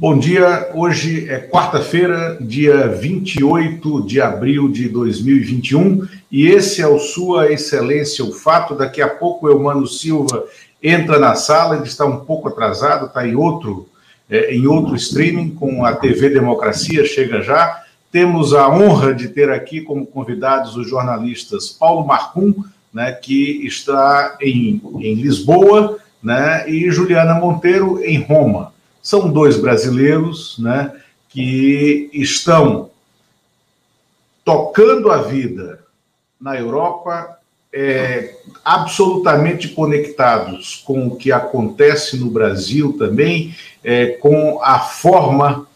Bom dia, hoje é quarta-feira, dia 28 de abril de 2021, e esse é o Sua Excelência o Fato. Daqui a pouco o Eumano Silva entra na sala, ele está um pouco atrasado, está em outro, é, em outro streaming com a TV Democracia, chega já. Temos a honra de ter aqui como convidados os jornalistas Paulo Marcum, né, que está em, em Lisboa, né, e Juliana Monteiro em Roma. São dois brasileiros né, que estão tocando a vida na Europa, é, absolutamente conectados com o que acontece no Brasil também, é, com a forma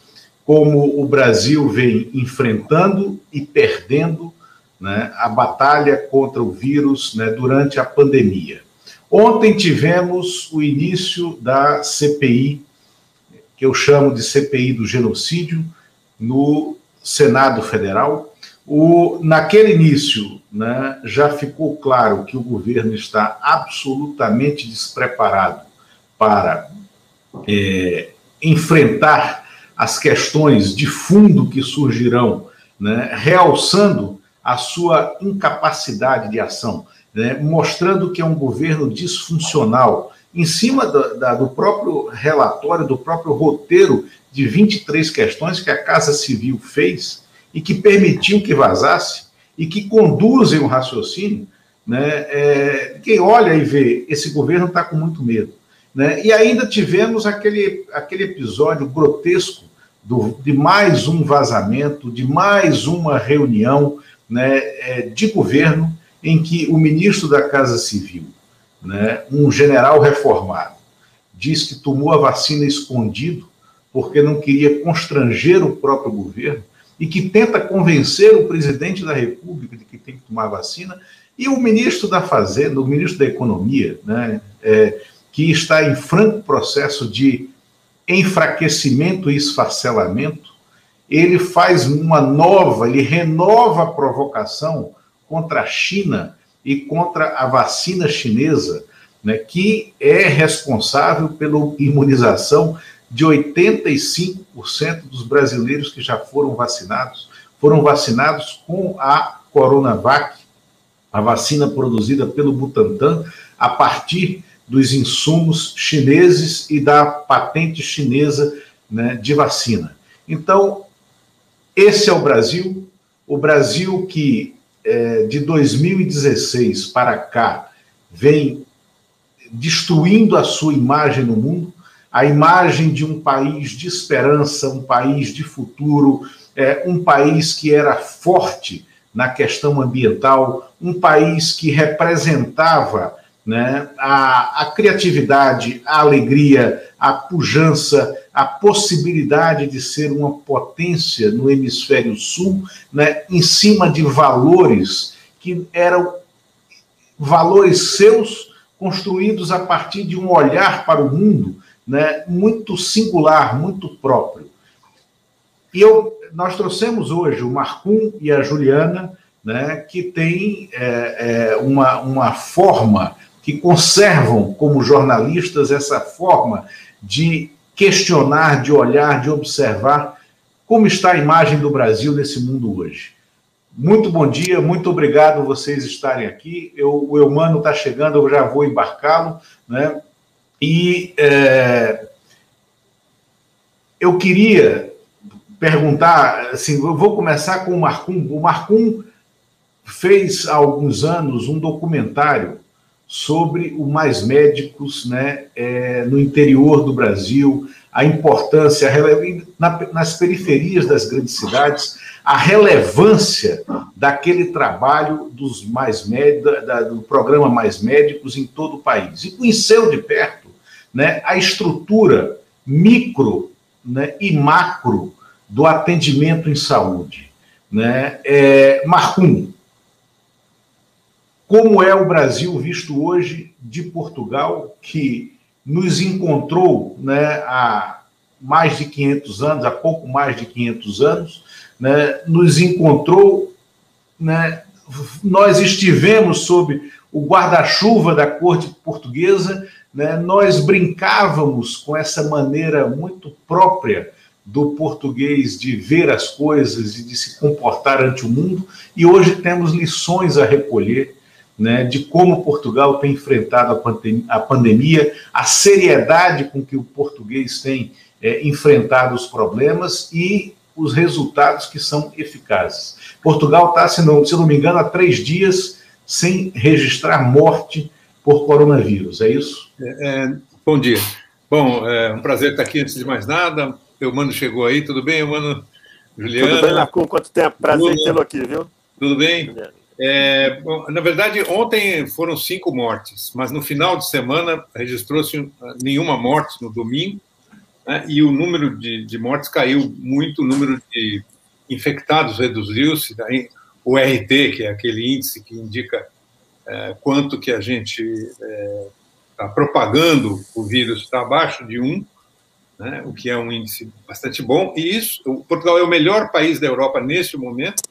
como o Brasil vem enfrentando e perdendo né, a batalha contra o vírus né, durante a pandemia. Ontem tivemos o início da CPI que eu chamo de CPI do genocídio, no Senado Federal. O, naquele início, né, já ficou claro que o governo está absolutamente despreparado para é, enfrentar as questões de fundo que surgirão, né, realçando a sua incapacidade de ação, né, mostrando que é um governo disfuncional, em cima do, da, do próprio relatório, do próprio roteiro de 23 questões que a Casa Civil fez e que permitiu que vazasse e que conduzem o raciocínio, né, é, quem olha e vê, esse governo está com muito medo. Né? E ainda tivemos aquele, aquele episódio grotesco do, de mais um vazamento, de mais uma reunião né, é, de governo em que o ministro da Casa Civil, né, um general reformado, diz que tomou a vacina escondido porque não queria constranger o próprio governo e que tenta convencer o presidente da República de que tem que tomar vacina, e o ministro da Fazenda, o ministro da Economia, né, é, que está em franco processo de enfraquecimento e esfacelamento, ele faz uma nova, ele renova a provocação contra a China e contra a vacina chinesa, né, que é responsável pela imunização de 85% dos brasileiros que já foram vacinados, foram vacinados com a Coronavac, a vacina produzida pelo Butantan, a partir dos insumos chineses e da patente chinesa né, de vacina. Então, esse é o Brasil, o Brasil que é, de 2016 para cá vem destruindo a sua imagem no mundo, a imagem de um país de esperança, um país de futuro, é, um país que era forte na questão ambiental, um país que representava né, a, a criatividade, a alegria, a pujança, a possibilidade de ser uma potência no hemisfério sul, né, em cima de valores que eram valores seus construídos a partir de um olhar para o mundo né, muito singular, muito próprio. E eu, nós trouxemos hoje o Marcum e a Juliana, né, que têm é, é, uma, uma forma, que conservam como jornalistas essa forma de questionar, de olhar, de observar como está a imagem do Brasil nesse mundo hoje. Muito bom dia, muito obrigado vocês estarem aqui. Eu, o Eumano está chegando, eu já vou embarcá-lo, né? E é, eu queria perguntar, assim, eu vou começar com o Marcum. O Marcum fez há alguns anos um documentário sobre o Mais Médicos né, é, no interior do Brasil, a importância, a nas periferias das grandes cidades, a relevância daquele trabalho dos mais médicos, do programa Mais Médicos em todo o país. E conheceu de perto né, a estrutura micro né, e macro do atendimento em saúde. Né? É, Marcum, como é o Brasil visto hoje de Portugal, que nos encontrou né, há mais de 500 anos, há pouco mais de 500 anos, né, nos encontrou, né, nós estivemos sob o guarda-chuva da corte portuguesa, né, nós brincávamos com essa maneira muito própria do português de ver as coisas e de se comportar ante o mundo, e hoje temos lições a recolher né, de como Portugal tem enfrentado a, pandem a pandemia, a seriedade com que o português tem é, enfrentado os problemas e os resultados que são eficazes. Portugal está, se não, se não me engano, há três dias sem registrar morte por coronavírus, é isso? É, é, bom dia. Bom, é um prazer estar aqui antes de mais nada. O Mano chegou aí, tudo bem, Mano? Juliana? Tudo bem, Marcon? Quanto tempo? Prazer tê-lo aqui, viu? Tudo bem? É, na verdade, ontem foram cinco mortes, mas no final de semana registrou-se nenhuma morte no domingo, né, e o número de, de, mortes caiu muito, o número de infectados reduziu-se, o RT, que é aquele índice que indica é, quanto que a gente está é, tá propagando o vírus, está abaixo de um, né, o que é um índice bastante bom, e isso, Portugal é o melhor país da Europa nesse momento,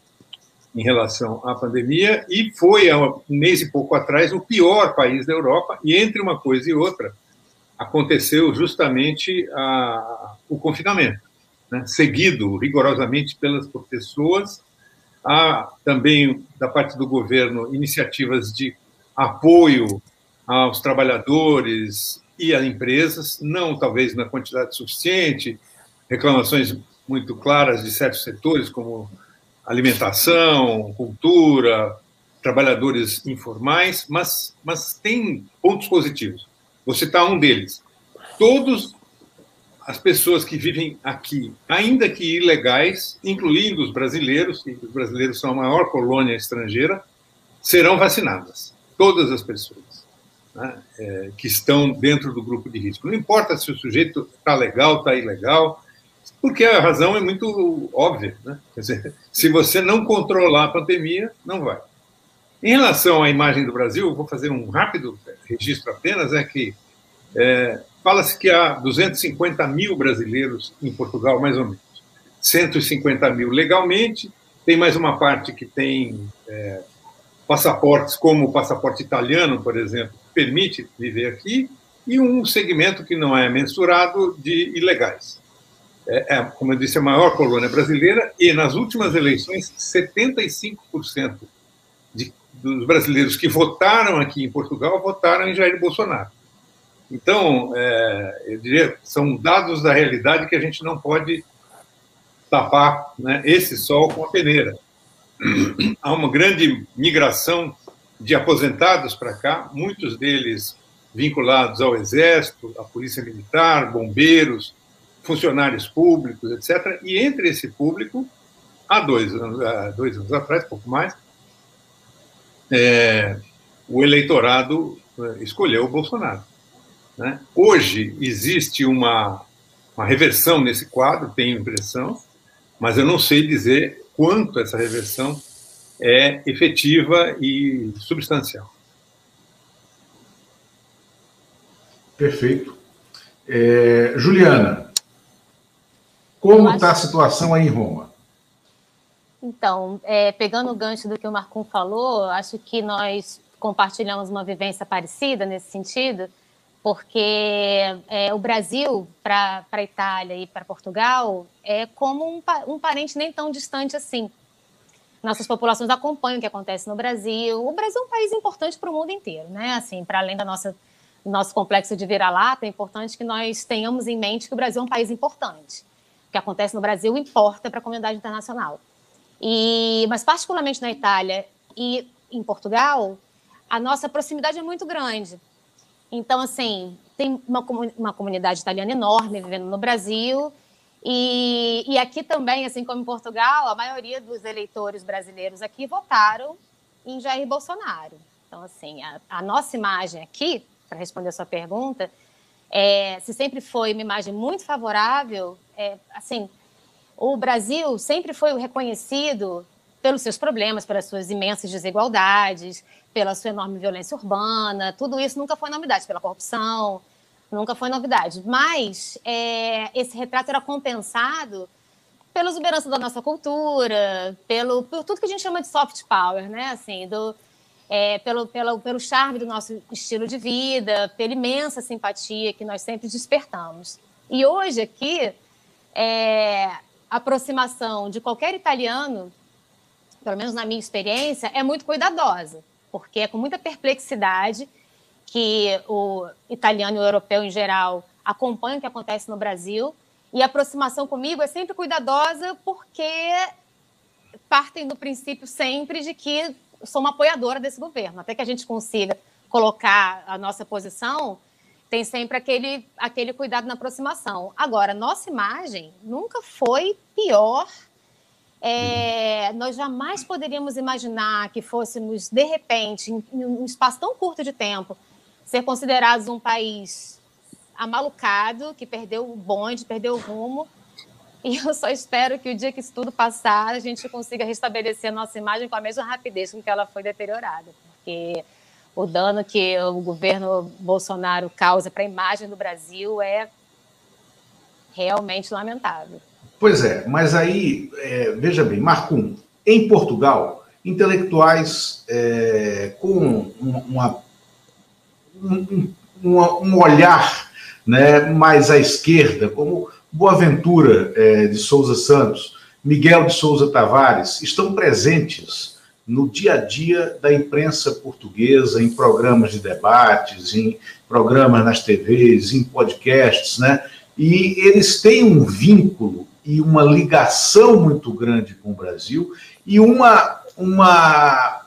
em relação à pandemia e foi, há um mês e pouco atrás, o pior país da Europa, e entre uma coisa e outra, aconteceu justamente a, o confinamento, né, seguido rigorosamente pelas pessoas. Há também, da parte do governo, iniciativas de apoio aos trabalhadores e às empresas, não talvez na quantidade suficiente, reclamações muito claras de certos setores, como alimentação, cultura, trabalhadores informais, mas, mas tem pontos positivos. Vou citar um deles. Todos as pessoas que vivem aqui, ainda que ilegais, incluindo os brasileiros, e os brasileiros são a maior colônia estrangeira, serão vacinadas. Todas as pessoas né, é, que estão dentro do grupo de risco. Não importa se o sujeito está legal, está ilegal, porque a razão é muito óbvia. Né? Dizer, se você não controlar a pandemia, não vai. Em relação à imagem do Brasil, vou fazer um rápido registro apenas, é que é, fala-se que há 250 mil brasileiros em Portugal, mais ou menos. 150 mil legalmente, tem mais uma parte que tem é, passaportes, como o passaporte italiano, por exemplo, que permite viver aqui, e um segmento que não é mensurado de ilegais é, é, como eu disse, a maior colônia brasileira, e nas últimas eleições, 75% de, dos brasileiros que votaram aqui em Portugal votaram em Jair Bolsonaro. Então, é, eu diria, são dados da realidade que a gente não pode tapar né, esse sol com a peneira. Há uma grande migração de aposentados para cá, muitos deles vinculados ao Exército, à Polícia Militar, bombeiros, funcionários públicos, etc. E entre esse público, há dois anos, há dois anos atrás, pouco mais, é, o eleitorado é, escolheu o Bolsonaro. Né? Hoje existe uma, uma reversão nesse quadro, tenho impressão, mas eu não sei dizer quanto essa reversão é efetiva e substancial. Perfeito. É, Juliana, como está acho... a situação aí em Roma? Então, é, pegando o gancho do que o Marcon falou, acho que nós compartilhamos uma vivência parecida nesse sentido, porque é, o Brasil para a Itália e para Portugal é como um, um parente nem tão distante assim. Nossas populações acompanham o que acontece no Brasil. O Brasil é um país importante para o mundo inteiro, né? Assim, para além da nossa nosso complexo de vira-lata, é importante que nós tenhamos em mente que o Brasil é um país importante que acontece no Brasil importa para a comunidade internacional. E, mas particularmente na Itália e em Portugal, a nossa proximidade é muito grande. Então, assim, tem uma, uma comunidade italiana enorme vivendo no Brasil. E, e aqui também, assim como em Portugal, a maioria dos eleitores brasileiros aqui votaram em Jair Bolsonaro. Então, assim, a, a nossa imagem aqui, para responder a sua pergunta, é, se sempre foi uma imagem muito favorável, é, assim, o Brasil sempre foi reconhecido pelos seus problemas, pelas suas imensas desigualdades, pela sua enorme violência urbana, tudo isso nunca foi novidade, pela corrupção, nunca foi novidade. Mas é, esse retrato era compensado pela exuberância da nossa cultura, pelo por tudo que a gente chama de soft power, né? Assim, do, é, pelo, pelo, pelo charme do nosso estilo de vida, pela imensa simpatia que nós sempre despertamos. E hoje aqui, é, a aproximação de qualquer italiano, pelo menos na minha experiência, é muito cuidadosa, porque é com muita perplexidade que o italiano e o europeu em geral acompanham o que acontece no Brasil. E a aproximação comigo é sempre cuidadosa, porque partem do princípio sempre de que sou uma apoiadora desse governo. Até que a gente consiga colocar a nossa posição, tem sempre aquele, aquele cuidado na aproximação. Agora, nossa imagem nunca foi pior. É, nós jamais poderíamos imaginar que fôssemos, de repente, em, em um espaço tão curto de tempo, ser considerados um país amalucado, que perdeu o bonde, perdeu o rumo. E eu só espero que o dia que isso tudo passar, a gente consiga restabelecer a nossa imagem com a mesma rapidez com que ela foi deteriorada. Porque o dano que o governo Bolsonaro causa para a imagem do Brasil é realmente lamentável. Pois é, mas aí, é, veja bem, Marcum, em Portugal, intelectuais é, com uma, um, um, um olhar né, mais à esquerda, como Boaventura é, de Souza Santos, Miguel de Souza Tavares, estão presentes no dia a dia da imprensa portuguesa, em programas de debates, em programas nas TVs, em podcasts, né? E eles têm um vínculo e uma ligação muito grande com o Brasil e uma, uma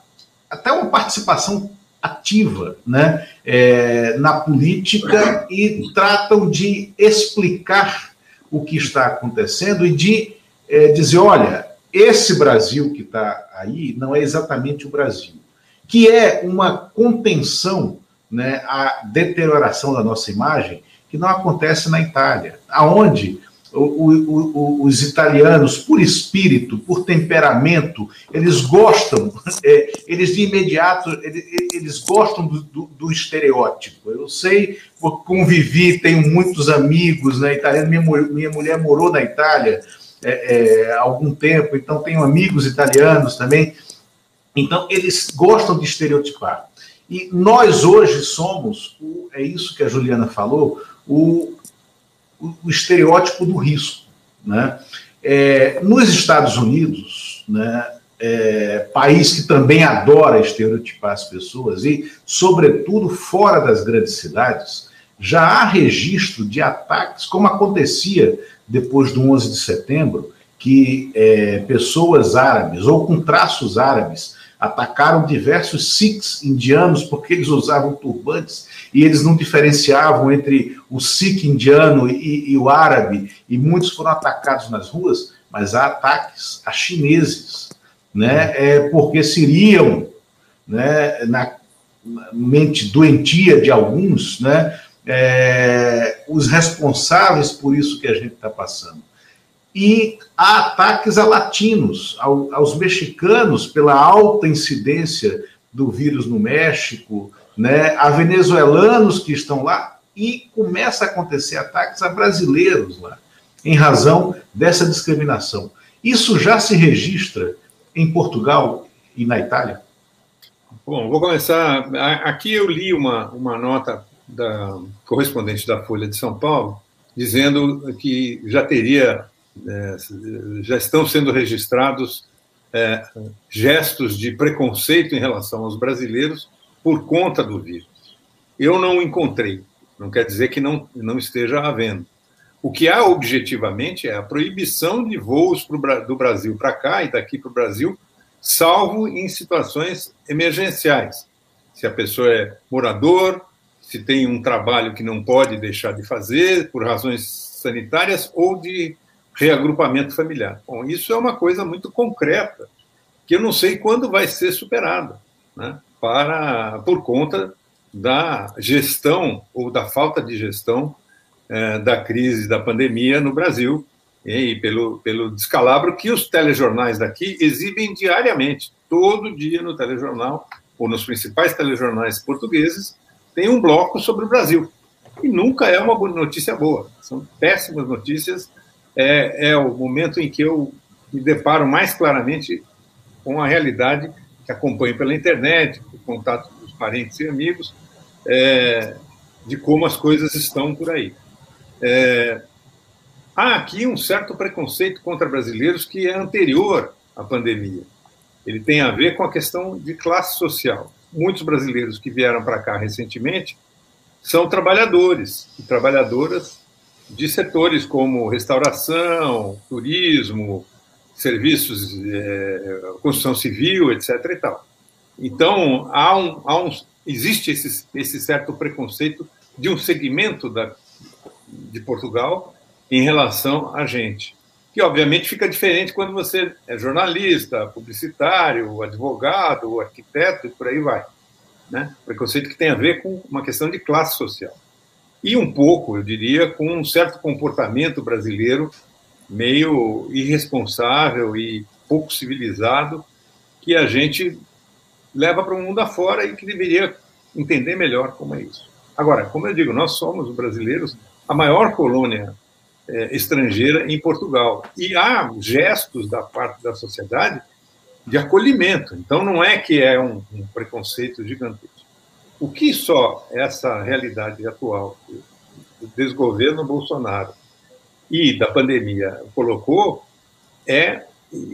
até uma participação ativa né, é, na política e tratam de explicar o que está acontecendo e de é, dizer: olha, esse Brasil que está aí não é exatamente o Brasil, que é uma contenção né, à deterioração da nossa imagem que não acontece na Itália, aonde o, o, os italianos, por espírito, por temperamento, eles gostam, é, eles de imediato, eles, eles gostam do, do, do, estereótipo. Eu sei, convivi, tenho muitos amigos na Itália, minha, minha mulher morou na Itália é, é, há algum tempo, então tenho amigos italianos também. Então, eles gostam de estereotipar. E nós hoje somos, é isso que a Juliana falou, o, o, estereótipo do risco. Né? É, nos Estados Unidos, né, é, país que também adora estereotipar as pessoas, e, sobretudo, fora das grandes cidades, já há registro de ataques, como acontecia depois do 11 de setembro, que é, pessoas árabes ou com traços árabes atacaram diversos Sikhs indianos porque eles usavam turbantes e eles não diferenciavam entre o Sikh indiano e, e, o árabe, e muitos foram atacados nas ruas, mas há ataques a chineses, né? É porque seriam, né, na mente doentia de alguns, né, é, os responsáveis por isso que a gente está passando e há ataques a latinos, ao, aos mexicanos, pela alta incidência do vírus no México, né, a venezuelanos que estão lá, e começa a acontecer ataques a brasileiros lá, em razão dessa discriminação. Isso já se registra em Portugal e na Itália? Bom, vou começar. Aqui eu li uma, uma nota da correspondente da Folha de São Paulo, dizendo que já teria é, já estão sendo registrados é, gestos de preconceito em relação aos brasileiros por conta do vírus. Eu não encontrei, não quer dizer que não, não esteja havendo. O que há objetivamente é a proibição de voos pro, do Brasil para cá e daqui para o Brasil, salvo em situações emergenciais. Se a pessoa é morador, se tem um trabalho que não pode deixar de fazer por razões sanitárias ou de reagrupamento familiar. Bom, isso é uma coisa muito concreta, que eu não sei quando vai ser superada, né, para, por conta da gestão ou da falta de gestão é, da crise da pandemia no Brasil e pelo, pelo descalabro que os telejornais daqui exibem diariamente, todo dia no telejornal ou nos principais telejornais portugueses tem um bloco sobre o Brasil. E nunca é uma notícia boa, são péssimas notícias é, é o momento em que eu me deparo mais claramente com a realidade que acompanham pela internet, contato dos parentes e amigos, é, de como as coisas estão por aí. É, há aqui um certo preconceito contra brasileiros que é anterior à pandemia. Ele tem a ver com a questão de classe social. Muitos brasileiros que vieram para cá recentemente são trabalhadores e trabalhadoras de setores como restauração, turismo, serviços, é, construção civil, etc. E tal. Então, há um, há um, existe esse, esse certo preconceito de um segmento da, de Portugal em relação a gente, que obviamente fica diferente quando você é jornalista, publicitário, advogado, arquiteto e por aí vai. Né? Preconceito que tem a ver com uma questão de classe social. E um pouco, eu diria, com um certo comportamento brasileiro meio irresponsável e pouco civilizado que a gente leva para o mundo afora e que deveria entender melhor como é isso. Agora, como eu digo, nós somos, os brasileiros, a maior colônia é, estrangeira em Portugal. E há gestos da parte da sociedade de acolhimento. Então, não é que é um, um preconceito gigantesco. O que só essa realidade atual do desgoverno Bolsonaro e da pandemia colocou é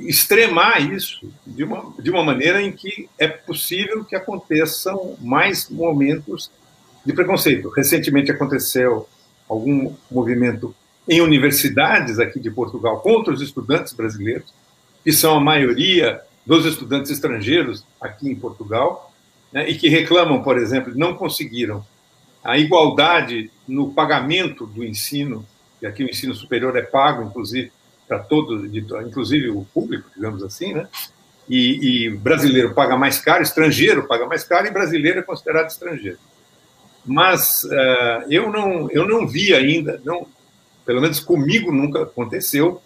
extremar isso de uma, de uma maneira em que é possível que aconteçam mais momentos de preconceito. Recentemente aconteceu algum movimento em universidades aqui de Portugal contra os estudantes brasileiros, que são a maioria dos estudantes estrangeiros aqui em Portugal, né, e que reclamam, por exemplo, não conseguiram a igualdade no pagamento do ensino, e aqui o ensino superior é pago, inclusive, para todo, inclusive o público, digamos assim, né? E, e, brasileiro paga mais caro, estrangeiro paga mais caro e brasileiro é considerado estrangeiro. Mas uh, eu não eu não vi ainda, não, pelo menos comigo nunca aconteceu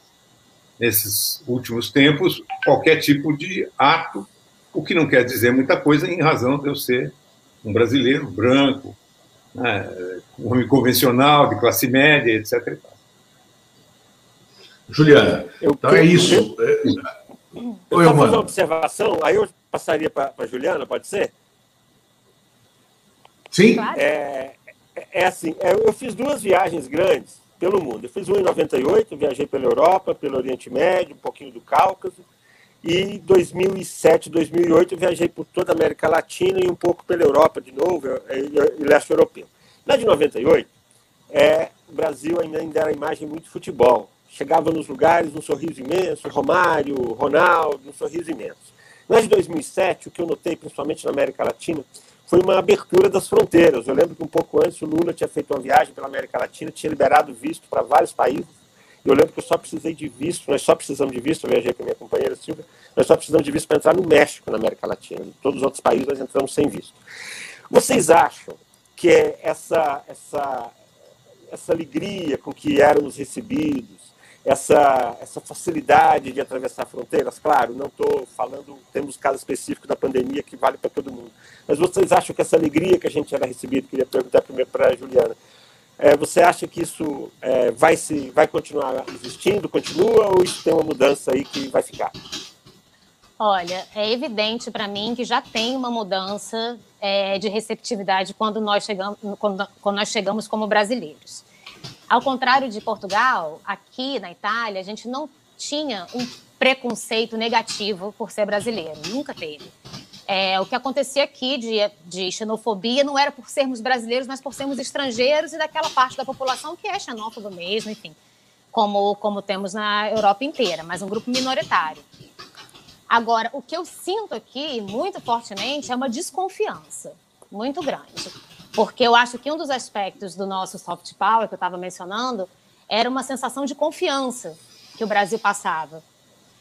nesses últimos tempos qualquer tipo de ato, o que não quer dizer muita coisa em razão de eu ser um brasileiro branco, né, um homem convencional, de classe média, etc. Juliana, eu, então é isso. Eu, eu, eu Oi, fazer uma observação, aí eu passaria para a Juliana, pode ser? Sim. É, é, é assim, é, eu fiz duas viagens grandes pelo mundo. Eu fiz uma em 98, viajei pela Europa, pelo Oriente Médio, um pouquinho do Cáucaso, e em 2007, 2008 eu viajei por toda a América Latina e um pouco pela Europa de novo, e leste europeu. Na de 98, é, o Brasil ainda, ainda era imagem muito futebol. Chegava nos lugares um sorriso imenso, Romário, Ronaldo, um sorriso imenso. Na de 2007, o que eu notei, principalmente na América Latina, foi uma abertura das fronteiras. Eu lembro que um pouco antes o Lula tinha feito uma viagem pela América Latina, tinha liberado visto para vários países, eu lembro que eu só precisei de visto, nós só precisamos de visto, eu viajei com a minha companheira Silvia, nós só precisamos de visto para entrar no México, na América Latina. Em todos os outros países nós entramos sem visto. Vocês acham que é essa, essa, essa alegria com que éramos recebidos, essa, essa facilidade de atravessar fronteiras, claro, não estou falando, temos caso específico da pandemia que vale para todo mundo, mas vocês acham que essa alegria que a gente era recebido, queria perguntar primeiro para a Juliana, é, você acha que isso é, vai, se, vai continuar existindo, continua, ou isso tem uma mudança aí que vai ficar? Olha, é evidente para mim que já tem uma mudança é, de receptividade quando nós, chegamos, quando, quando nós chegamos como brasileiros. Ao contrário de Portugal, aqui na Itália, a gente não tinha um preconceito negativo por ser brasileiro, nunca teve. É, o que acontecia aqui de, de xenofobia não era por sermos brasileiros, mas por sermos estrangeiros e daquela parte da população que é xenófoba mesmo, enfim, como, como temos na Europa inteira, mas um grupo minoritário. Agora, o que eu sinto aqui, muito fortemente, é uma desconfiança muito grande. Porque eu acho que um dos aspectos do nosso soft power, que eu estava mencionando, era uma sensação de confiança que o Brasil passava.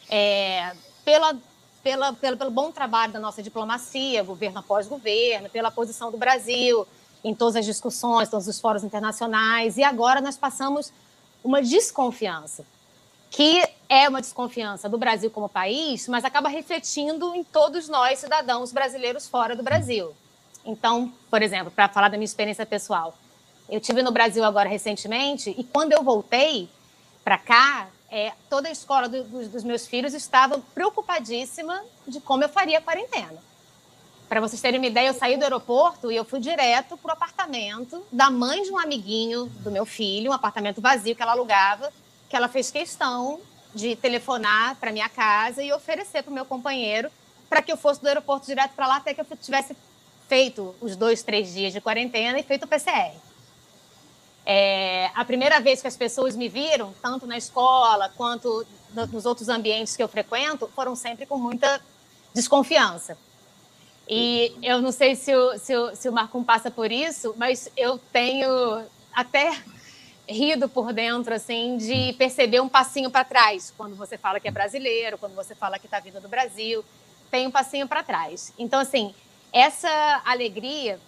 É, pela pela, pelo, pelo bom trabalho da nossa diplomacia, governo após governo, pela posição do Brasil em todas as discussões, todos os fóruns internacionais, e agora nós passamos uma desconfiança, que é uma desconfiança do Brasil como país, mas acaba refletindo em todos nós, cidadãos brasileiros fora do Brasil. Então, por exemplo, para falar da minha experiência pessoal, eu tive no Brasil agora recentemente, e quando eu voltei para cá, é, toda a escola do, do, dos meus filhos estava preocupadíssima de como eu faria a quarentena. Para vocês terem uma ideia, eu saí do aeroporto e eu fui direto para o apartamento da mãe de um amiguinho do meu filho, um apartamento vazio que ela alugava, que ela fez questão de telefonar para minha casa e oferecer para o meu companheiro para que eu fosse do aeroporto direto para lá até que eu tivesse feito os dois, três dias de quarentena e feito o PCR. É, a primeira vez que as pessoas me viram, tanto na escola quanto nos outros ambientes que eu frequento, foram sempre com muita desconfiança. E eu não sei se o, se o, se o Marcum passa por isso, mas eu tenho até rido por dentro, assim, de perceber um passinho para trás. Quando você fala que é brasileiro, quando você fala que está vindo do Brasil, tem um passinho para trás. Então, assim, essa alegria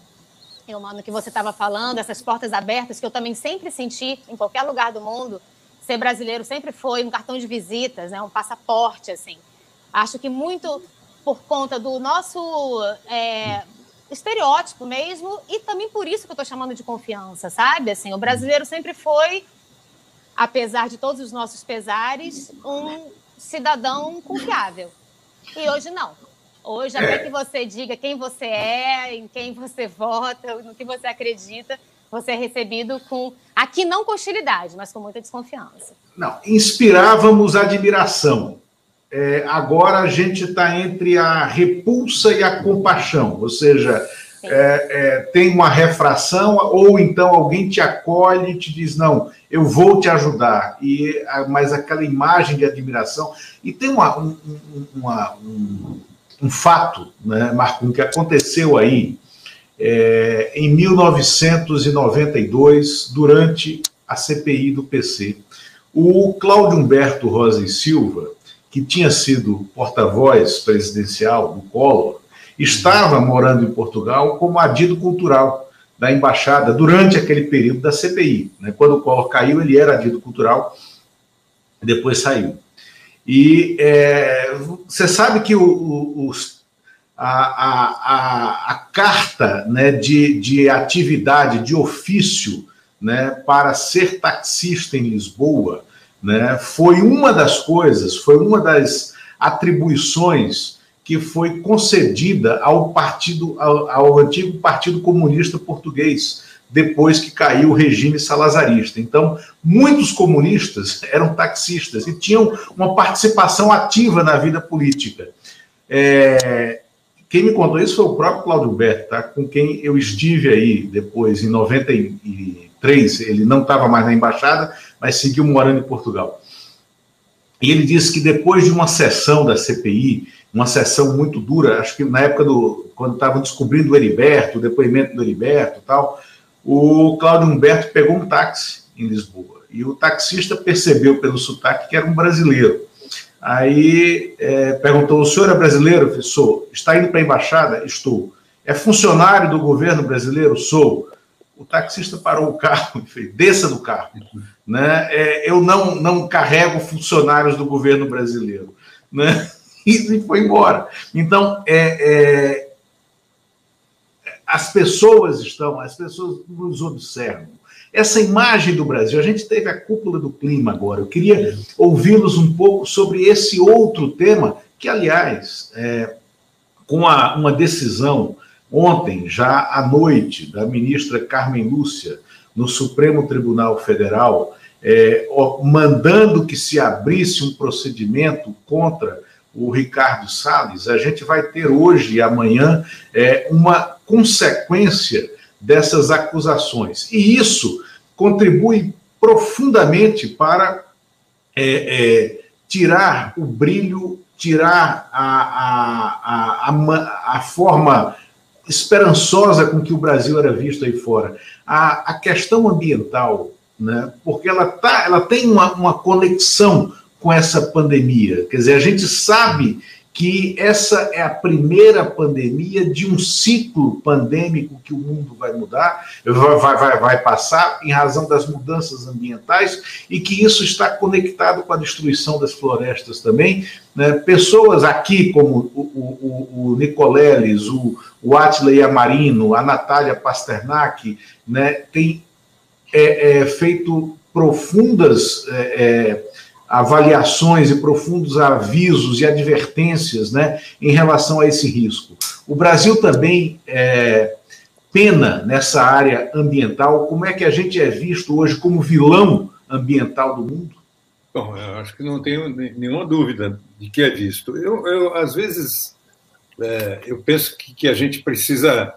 eu, mano, que você estava falando, essas portas abertas que eu também sempre senti em qualquer lugar do mundo. Ser brasileiro sempre foi um cartão de visitas, né, um passaporte, assim. Acho que muito por conta do nosso é, estereótipo mesmo e também por isso que eu estou chamando de confiança, sabe? Assim, o brasileiro sempre foi, apesar de todos os nossos pesares, um cidadão confiável. E hoje não. Hoje, até que você diga quem você é, em quem você vota, no que você acredita, você é recebido com, aqui não com hostilidade, mas com muita desconfiança. Não, inspirávamos admiração. É, agora a gente está entre a repulsa e a compaixão, ou seja, é, é, tem uma refração, ou então alguém te acolhe e te diz, não, eu vou te ajudar, e, mas aquela imagem de admiração. E tem uma, um, uma, um, um fato, né, que aconteceu aí é, em 1992, durante a CPI do PC. O Cláudio Humberto Rosa e Silva, que tinha sido porta-voz presidencial do Collor, estava morando em Portugal como adido cultural da embaixada durante aquele período da CPI. Né? Quando o Collor caiu, ele era adido cultural, depois saiu. E é, você sabe que o, o, a, a, a, carta né, de, de atividade, de ofício, né, para ser taxista em Lisboa, né, foi uma das coisas, foi uma das atribuições que foi concedida ao partido, ao, ao antigo Partido Comunista Português, depois que caiu o regime salazarista. Então, muitos comunistas eram taxistas e tinham uma participação ativa na vida política. É, quem me contou isso foi o próprio Cláudio Berto, tá? com quem eu estive aí depois, em 93. Ele não estava mais na embaixada, mas seguiu morando em Portugal. E ele disse que depois de uma sessão da CPI, uma sessão muito dura, acho que na época do. quando estavam descobrindo o Heriberto, o depoimento do Heriberto e tal, o Cláudio Humberto pegou um táxi em Lisboa e o taxista percebeu pelo sotaque que era um brasileiro. Aí é, perguntou: o senhor é brasileiro? Sou. Está indo para a embaixada? Estou. É funcionário do governo brasileiro? Sou. O taxista parou o carro e fez: desça do carro. Né? É, eu não, não carrego funcionários do governo brasileiro. Né? E, foi embora. Então, é, é as pessoas estão, as pessoas nos observam. Essa imagem do Brasil, a gente teve a cúpula do clima agora. Eu queria ouvi-los um pouco sobre esse outro tema, que, aliás, é, com a, uma decisão ontem, já à noite, da ministra Carmen Lúcia, no Supremo Tribunal Federal, é, mandando que se abrisse um procedimento contra o Ricardo Salles, a gente vai ter hoje e amanhã é, uma consequência dessas acusações. E isso contribui profundamente para é, é, tirar o brilho, tirar a, a, a, a, forma esperançosa com que o Brasil era visto aí fora. A, a questão ambiental, né, porque ela, tá, ela tem uma, uma conexão com essa pandemia. Quer dizer, a gente sabe que essa é a primeira pandemia de um ciclo pandêmico que o mundo vai mudar, vai, vai, vai passar em razão das mudanças ambientais e que isso está conectado com a destruição das florestas também. Né? Pessoas aqui, como o, o, o Nicoleles, o, o Atila Yamarino, a Natália Pasternak, né, têm é, é, feito profundas. É, é avaliações e profundos avisos e advertências né, em relação a esse risco. O Brasil também é, pena nessa área ambiental. Como é que a gente é visto hoje como vilão ambiental do mundo? Bom, eu acho que não tenho nenhuma dúvida de que é visto. Eu, eu às vezes, é, eu penso que, que a gente precisa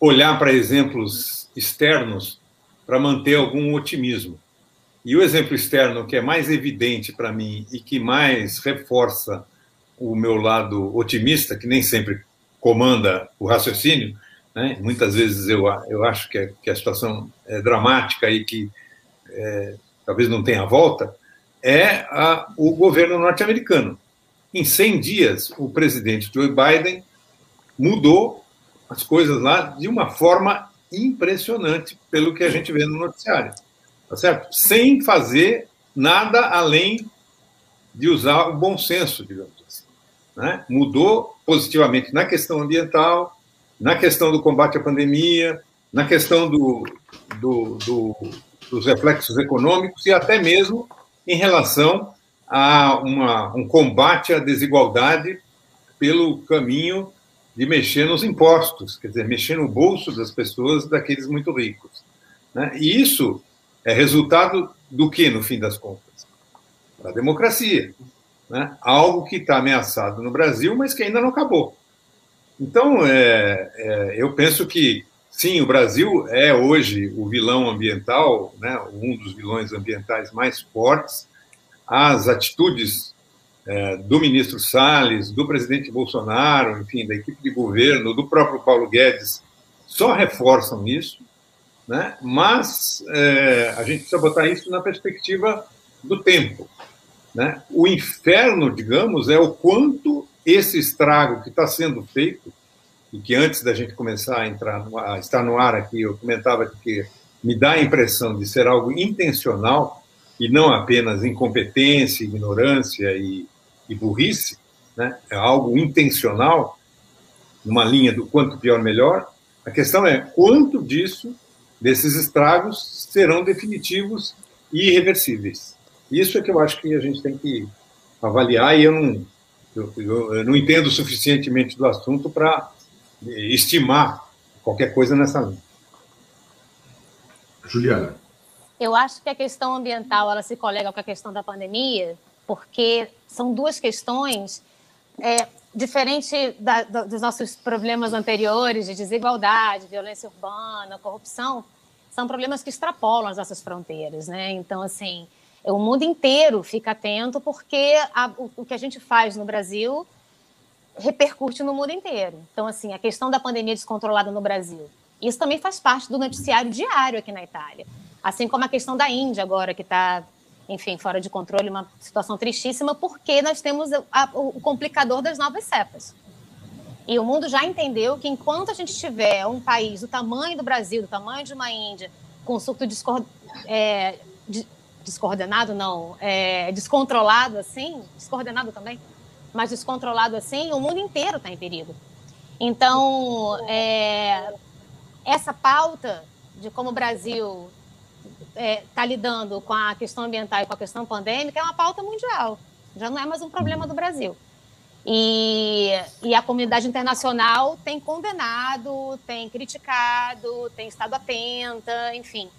olhar para exemplos externos para manter algum otimismo. E o exemplo externo que é mais evidente para mim e que mais reforça o meu lado otimista, que nem sempre comanda o raciocínio, né? muitas vezes eu, eu acho que, é, que a situação é dramática e que é, talvez não tenha volta, é a, o governo norte-americano. Em 100 dias, o presidente Joe Biden mudou as coisas lá de uma forma impressionante, pelo que a gente vê no noticiário tá certo? Sem fazer nada além de usar o bom senso, digamos assim. Né? Mudou positivamente na questão ambiental, na questão do combate à pandemia, na questão do, do, do, dos reflexos econômicos e até mesmo em relação a uma, um combate à desigualdade pelo caminho de mexer nos impostos, quer dizer, mexer no bolso das pessoas, daqueles muito ricos. Né? E isso é resultado do que, no fim das contas? Da democracia. Né? Algo que está ameaçado no Brasil, mas que ainda não acabou. Então, é, é, eu penso que, sim, o Brasil é hoje o vilão ambiental, né? um dos vilões ambientais mais fortes. As atitudes é, do ministro Salles, do presidente Bolsonaro, enfim, da equipe de governo, do próprio Paulo Guedes, só reforçam isso né? mas é, a gente precisa botar isso na perspectiva do tempo. Né? O inferno, digamos, é o quanto esse estrago que está sendo feito, e que antes da gente começar a, entrar no, a estar no ar aqui, eu comentava que me dá a impressão de ser algo intencional e não apenas incompetência, ignorância e, e burrice, né? é algo intencional, numa linha do quanto pior melhor. A questão é quanto disso desses estragos serão definitivos e irreversíveis. Isso é que eu acho que a gente tem que avaliar e eu não, eu, eu não entendo suficientemente do assunto para estimar qualquer coisa nessa linha. Juliana. Eu acho que a questão ambiental ela se colega com a questão da pandemia, porque são duas questões é, diferente da, dos nossos problemas anteriores de desigualdade, violência urbana, corrupção, são problemas que extrapolam as nossas fronteiras, né? Então, assim, o mundo inteiro fica atento porque a, o, o que a gente faz no Brasil repercute no mundo inteiro. Então, assim, a questão da pandemia descontrolada no Brasil, isso também faz parte do noticiário diário aqui na Itália. Assim como a questão da Índia agora, que está enfim, fora de controle, uma situação tristíssima, porque nós temos a, o complicador das novas cepas. E o mundo já entendeu que enquanto a gente tiver um país do tamanho do Brasil, do tamanho de uma Índia, com surto discord, é, descoordenado, não, é, descontrolado assim, descoordenado também, mas descontrolado assim, o mundo inteiro está em perigo. Então, é, essa pauta de como o Brasil está é, tá lidando com a questão ambiental e com a questão pandêmica é uma pauta mundial. Já não é mais um problema do Brasil. E, e a comunidade internacional tem condenado, tem criticado, tem estado atenta, enfim.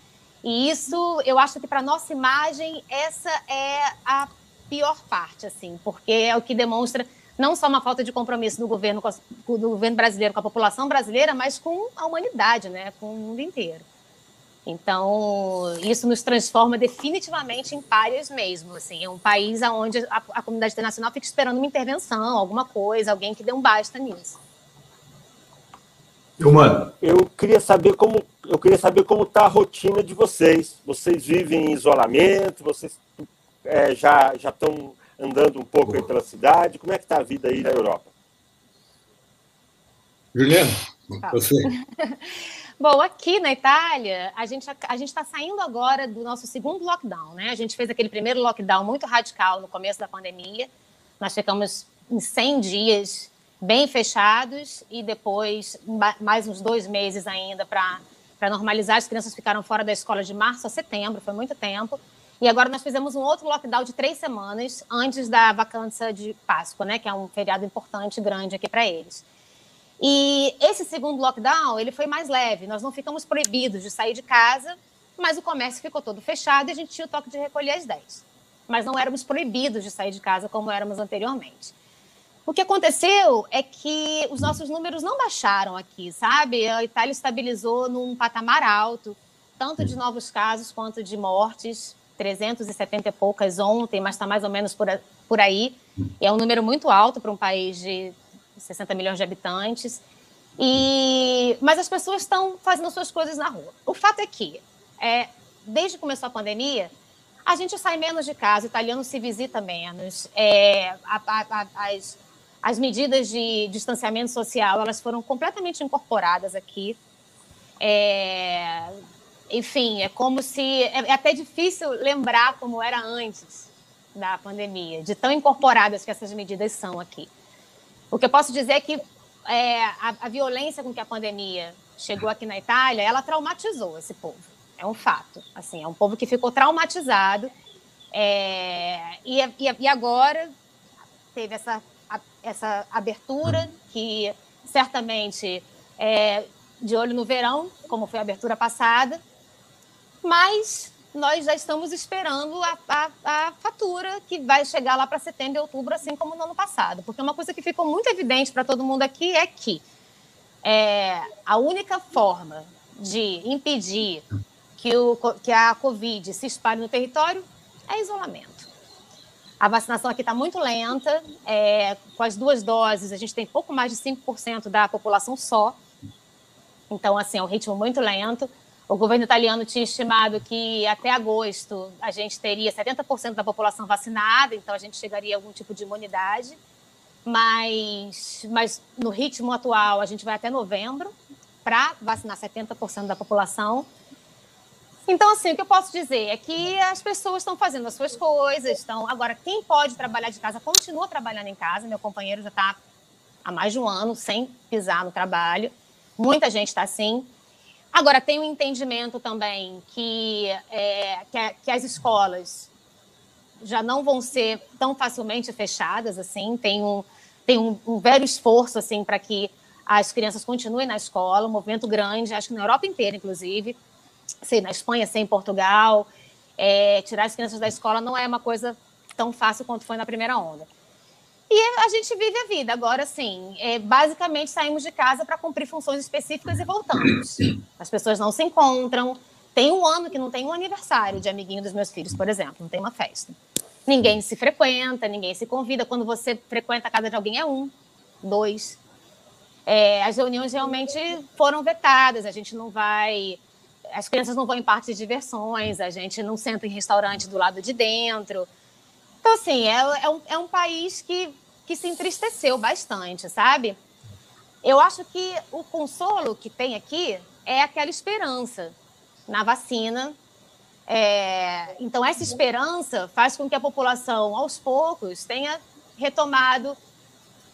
E isso, eu acho que para nossa imagem, essa é a pior parte, assim, porque é o que demonstra não só uma falta de compromisso do governo, do governo brasileiro com a população brasileira, mas com a humanidade, né, com o mundo inteiro. Então, isso nos transforma definitivamente em párias mesmo. Assim, é um país onde a, a, comunidade internacional fica esperando uma intervenção, alguma coisa, alguém que dê um basta nisso. Eu, mano. Eu queria saber como eu queria saber como está a rotina de vocês. Vocês vivem em isolamento? Vocês é, já já estão andando um pouco aí pela cidade? Como é que está a vida aí na Europa? Juliana, você. Bom, aqui na Itália, a gente a está saindo agora do nosso segundo lockdown, né? A gente fez aquele primeiro lockdown muito radical no começo da pandemia. Nós ficamos em 100 dias bem fechados e depois mais uns dois meses ainda para normalizar. As crianças ficaram fora da escola de março a setembro, foi muito tempo. E agora nós fizemos um outro lockdown de três semanas antes da vacância de Páscoa, né? Que é um feriado importante, grande aqui para eles. E esse segundo lockdown, ele foi mais leve. Nós não ficamos proibidos de sair de casa, mas o comércio ficou todo fechado e a gente tinha o toque de recolher às 10. Mas não éramos proibidos de sair de casa como éramos anteriormente. O que aconteceu é que os nossos números não baixaram aqui, sabe? A Itália estabilizou num patamar alto, tanto de novos casos quanto de mortes. 370 e poucas ontem, mas está mais ou menos por, por aí. E é um número muito alto para um país de 60 milhões de habitantes. E, mas as pessoas estão fazendo suas coisas na rua. O fato é que, é, desde que começou a pandemia, a gente sai menos de casa, o italiano se visita menos, é, a, a, a, as, as medidas de distanciamento social elas foram completamente incorporadas aqui. É, enfim, é como se. É, é até difícil lembrar como era antes da pandemia, de tão incorporadas que essas medidas são aqui. O que eu posso dizer é que é, a, a, violência com que a pandemia chegou aqui na Itália, ela traumatizou esse povo. É um fato. Assim, é um povo que ficou traumatizado. É, e, e, e, agora teve essa, a, essa abertura que certamente é de olho no verão, como foi a abertura passada, mas nós já estamos esperando a, a, a fatura que vai chegar lá para setembro e outubro, assim como no ano passado. Porque uma coisa que ficou muito evidente para todo mundo aqui é que é, a única forma de impedir que, o, que a Covid se espalhe no território é isolamento. A vacinação aqui está muito lenta, é, com as duas doses, a gente tem pouco mais de 5% da população só. Então, assim, é um ritmo muito lento. O governo italiano tinha estimado que até agosto a gente teria 70% da população vacinada, então a gente chegaria a algum tipo de imunidade. Mas, mas no ritmo atual, a gente vai até novembro para vacinar 70% da população. Então, assim, o que eu posso dizer é que as pessoas estão fazendo as suas coisas. Estão... Agora, quem pode trabalhar de casa, continua trabalhando em casa. Meu companheiro já está há mais de um ano sem pisar no trabalho. Muita gente está assim. Agora, tem um entendimento também que, é, que, a, que, as escolas já não vão ser tão facilmente fechadas, assim, tem um, tem um, um velho esforço, assim, para que as crianças continuem na escola, um movimento grande, acho que na Europa inteira, inclusive, sei, na Espanha, sei, em Portugal, é, tirar as crianças da escola não é uma coisa tão fácil quanto foi na primeira onda. E a gente vive a vida. Agora, sim, é, basicamente saímos de casa para cumprir funções específicas e voltamos. As pessoas não se encontram. Tem um ano que não tem um aniversário de amiguinho dos meus filhos, por exemplo, não tem uma festa. Ninguém se frequenta, ninguém se convida. Quando você frequenta a casa de alguém, é um, dois. É, as reuniões realmente foram vetadas, a gente não vai. As crianças não vão em parques de diversões, a gente não senta em restaurante do lado de dentro. Então, assim, é, é, um, é um país que, que se entristeceu bastante, sabe? Eu acho que o consolo que tem aqui é aquela esperança na vacina. É, então, essa esperança faz com que a população, aos poucos, tenha retomado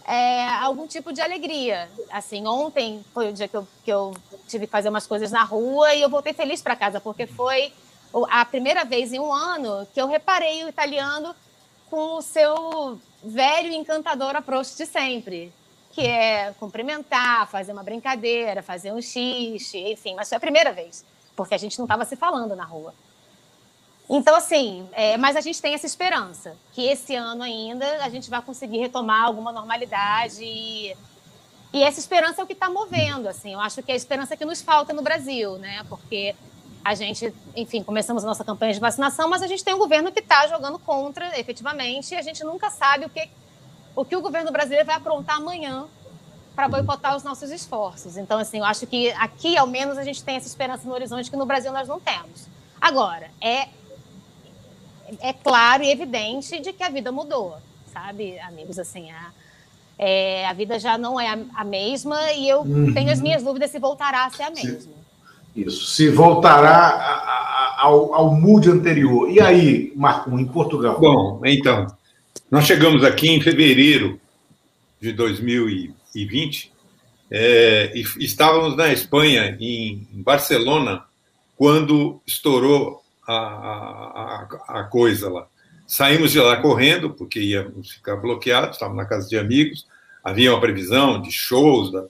é, algum tipo de alegria. Assim, ontem foi o dia que eu, que eu tive que fazer umas coisas na rua e eu voltei feliz para casa, porque foi a primeira vez em um ano que eu reparei o italiano com o seu velho e encantador approach de sempre, que é cumprimentar, fazer uma brincadeira, fazer um xixi, enfim, mas foi a primeira vez, porque a gente não estava se falando na rua. Então, assim, é, mas a gente tem essa esperança que esse ano ainda a gente vai conseguir retomar alguma normalidade e, e essa esperança é o que está movendo, assim, eu acho que é a esperança que nos falta no Brasil, né, porque a gente, enfim, começamos a nossa campanha de vacinação, mas a gente tem um governo que está jogando contra, efetivamente, e a gente nunca sabe o que o, que o governo brasileiro vai aprontar amanhã para boicotar os nossos esforços. Então, assim, eu acho que aqui, ao menos, a gente tem essa esperança no horizonte que no Brasil nós não temos. Agora, é, é claro e evidente de que a vida mudou, sabe, amigos? Assim, a, é, a vida já não é a, a mesma e eu uhum. tenho as minhas dúvidas se voltará a ser a mesma. Isso, se voltará a, a, ao, ao mood anterior. E aí, Marco, em Portugal? Bom, então, nós chegamos aqui em fevereiro de 2020 é, e estávamos na Espanha, em, Barcelona, quando estourou a, a, a coisa lá. Saímos de lá correndo, porque íamos ficar bloqueados, estávamos na casa de amigos, havia uma previsão de shows da,